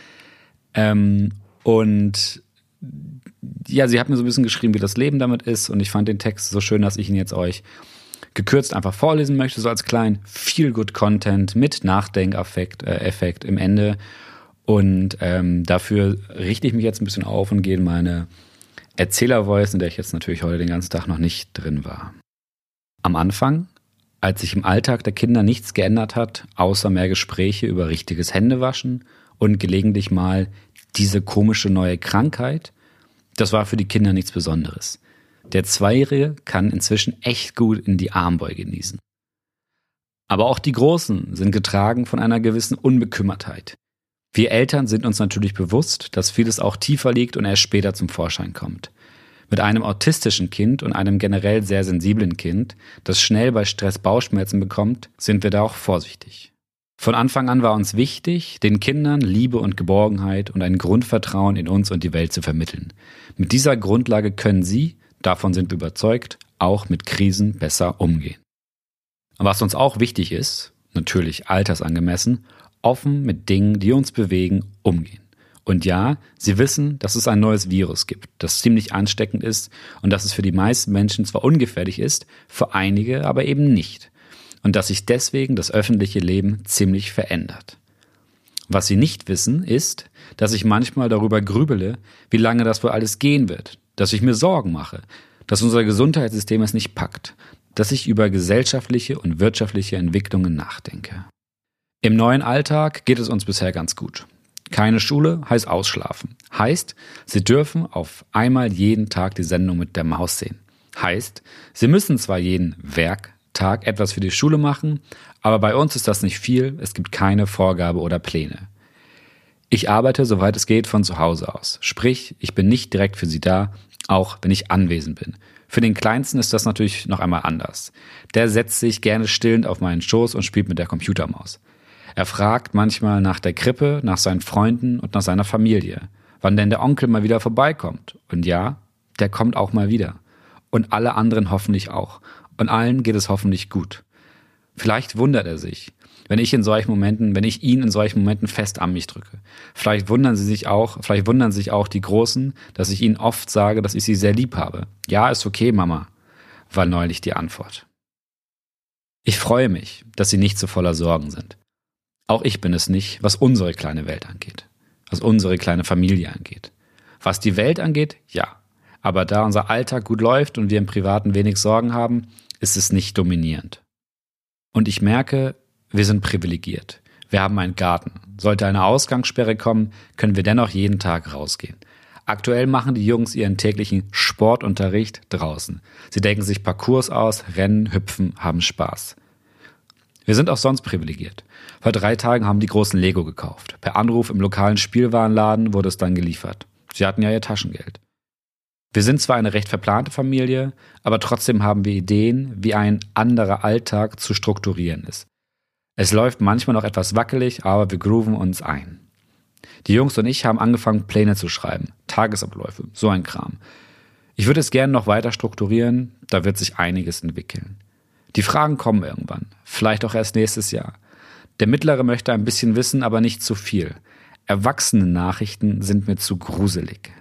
Ähm, und ja, sie hat mir so ein bisschen geschrieben, wie das Leben damit ist. Und ich fand den Text so schön, dass ich ihn jetzt euch gekürzt einfach vorlesen möchte, so als kleinen Feel-Good-Content mit Nachdenkeffekt äh, Effekt im Ende. Und ähm, dafür richte ich mich jetzt ein bisschen auf und gehe in meine Erzähler-Voice, in der ich jetzt natürlich heute den ganzen Tag noch nicht drin war. Am Anfang als sich im Alltag der Kinder nichts geändert hat, außer mehr Gespräche über richtiges Händewaschen und gelegentlich mal diese komische neue Krankheit, das war für die Kinder nichts Besonderes. Der Zweijährige kann inzwischen echt gut in die Armbeuge genießen. Aber auch die Großen sind getragen von einer gewissen Unbekümmertheit. Wir Eltern sind uns natürlich bewusst, dass vieles auch tiefer liegt und erst später zum Vorschein kommt. Mit einem autistischen Kind und einem generell sehr sensiblen Kind, das schnell bei Stress Bauchschmerzen bekommt, sind wir da auch vorsichtig. Von Anfang an war uns wichtig, den Kindern Liebe und Geborgenheit und ein Grundvertrauen in uns und die Welt zu vermitteln. Mit dieser Grundlage können sie, davon sind wir überzeugt, auch mit Krisen besser umgehen. Was uns auch wichtig ist, natürlich altersangemessen, offen mit Dingen, die uns bewegen, umgehen. Und ja, sie wissen, dass es ein neues Virus gibt, das ziemlich ansteckend ist und dass es für die meisten Menschen zwar ungefährlich ist, für einige aber eben nicht. Und dass sich deswegen das öffentliche Leben ziemlich verändert. Was sie nicht wissen, ist, dass ich manchmal darüber grübele, wie lange das wohl alles gehen wird, dass ich mir Sorgen mache, dass unser Gesundheitssystem es nicht packt, dass ich über gesellschaftliche und wirtschaftliche Entwicklungen nachdenke. Im neuen Alltag geht es uns bisher ganz gut. Keine Schule heißt ausschlafen. Heißt, Sie dürfen auf einmal jeden Tag die Sendung mit der Maus sehen. Heißt, Sie müssen zwar jeden Werktag etwas für die Schule machen, aber bei uns ist das nicht viel, es gibt keine Vorgabe oder Pläne. Ich arbeite, soweit es geht, von zu Hause aus. Sprich, ich bin nicht direkt für Sie da, auch wenn ich anwesend bin. Für den Kleinsten ist das natürlich noch einmal anders. Der setzt sich gerne stillend auf meinen Schoß und spielt mit der Computermaus. Er fragt manchmal nach der Krippe, nach seinen Freunden und nach seiner Familie, wann denn der Onkel mal wieder vorbeikommt. Und ja, der kommt auch mal wieder. Und alle anderen hoffentlich auch. Und allen geht es hoffentlich gut. Vielleicht wundert er sich, wenn ich in solchen Momenten, wenn ich ihn in solchen Momenten fest an mich drücke. Vielleicht wundern sie sich auch, vielleicht wundern sich auch die Großen, dass ich ihnen oft sage, dass ich sie sehr lieb habe. Ja, ist okay, Mama, war neulich die Antwort. Ich freue mich, dass sie nicht so voller Sorgen sind. Auch ich bin es nicht, was unsere kleine Welt angeht, was unsere kleine Familie angeht. Was die Welt angeht, ja. Aber da unser Alltag gut läuft und wir im Privaten wenig Sorgen haben, ist es nicht dominierend. Und ich merke, wir sind privilegiert. Wir haben einen Garten. Sollte eine Ausgangssperre kommen, können wir dennoch jeden Tag rausgehen. Aktuell machen die Jungs ihren täglichen Sportunterricht draußen. Sie denken sich Parcours aus, rennen, hüpfen, haben Spaß. Wir sind auch sonst privilegiert. Vor drei Tagen haben die großen Lego gekauft. Per Anruf im lokalen Spielwarenladen wurde es dann geliefert. Sie hatten ja ihr Taschengeld. Wir sind zwar eine recht verplante Familie, aber trotzdem haben wir Ideen, wie ein anderer Alltag zu strukturieren ist. Es läuft manchmal noch etwas wackelig, aber wir grooven uns ein. Die Jungs und ich haben angefangen, Pläne zu schreiben, Tagesabläufe, so ein Kram. Ich würde es gerne noch weiter strukturieren, da wird sich einiges entwickeln. Die Fragen kommen irgendwann, vielleicht auch erst nächstes Jahr. Der Mittlere möchte ein bisschen wissen, aber nicht zu viel. Erwachsene Nachrichten sind mir zu gruselig.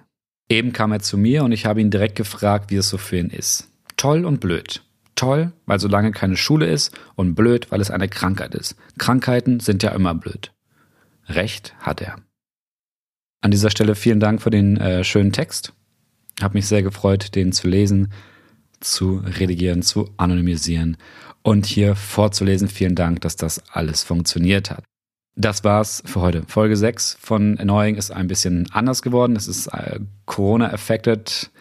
Eben kam er zu mir und ich habe ihn direkt gefragt, wie es so für ihn ist. Toll und blöd. Toll, weil so lange keine Schule ist und blöd, weil es eine Krankheit ist. Krankheiten sind ja immer blöd. Recht hat er. An dieser Stelle vielen Dank für den äh, schönen Text. Hab mich sehr gefreut, den zu lesen zu redigieren, zu anonymisieren und hier vorzulesen. Vielen Dank, dass das alles funktioniert hat. Das war's für heute. Folge 6 von Annoying ist ein bisschen anders geworden. Es ist äh, Corona-affected.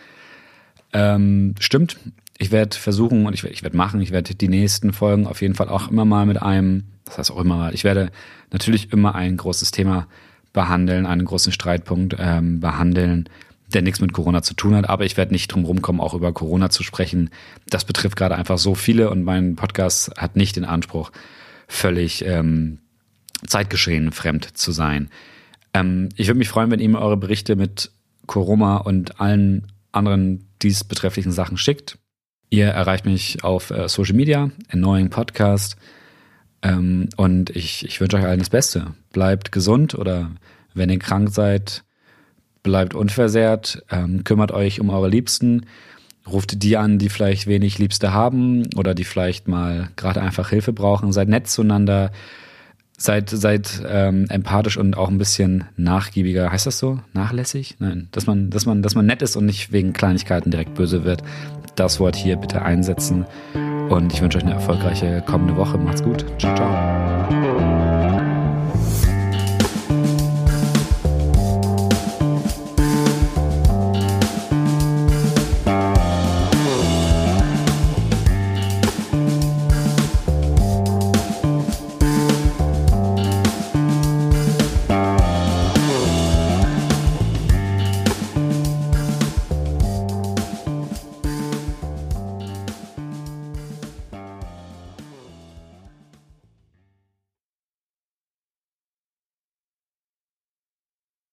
Ähm, stimmt. Ich werde versuchen und ich werde ich werd machen, ich werde die nächsten Folgen auf jeden Fall auch immer mal mit einem, das heißt auch immer mal, ich werde natürlich immer ein großes Thema behandeln, einen großen Streitpunkt ähm, behandeln, der nichts mit Corona zu tun hat. Aber ich werde nicht drum rumkommen, auch über Corona zu sprechen. Das betrifft gerade einfach so viele und mein Podcast hat nicht den Anspruch, völlig ähm, Zeitgeschehen fremd zu sein. Ähm, ich würde mich freuen, wenn ihr mir eure Berichte mit Corona und allen anderen dies betrefflichen Sachen schickt. Ihr erreicht mich auf äh, Social Media, Annoying Podcast. Ähm, und ich, ich wünsche euch allen das Beste. Bleibt gesund oder wenn ihr krank seid, bleibt unversehrt. Ähm, kümmert euch um eure Liebsten. Ruft die an, die vielleicht wenig Liebste haben oder die vielleicht mal gerade einfach Hilfe brauchen. Seid nett zueinander seid, seid ähm, empathisch und auch ein bisschen nachgiebiger. Heißt das so? Nachlässig? Nein. Dass man, dass man, dass man nett ist und nicht wegen Kleinigkeiten direkt böse wird. Das Wort hier bitte einsetzen. Und ich wünsche euch eine erfolgreiche kommende Woche. Macht's gut. Ciao, ciao.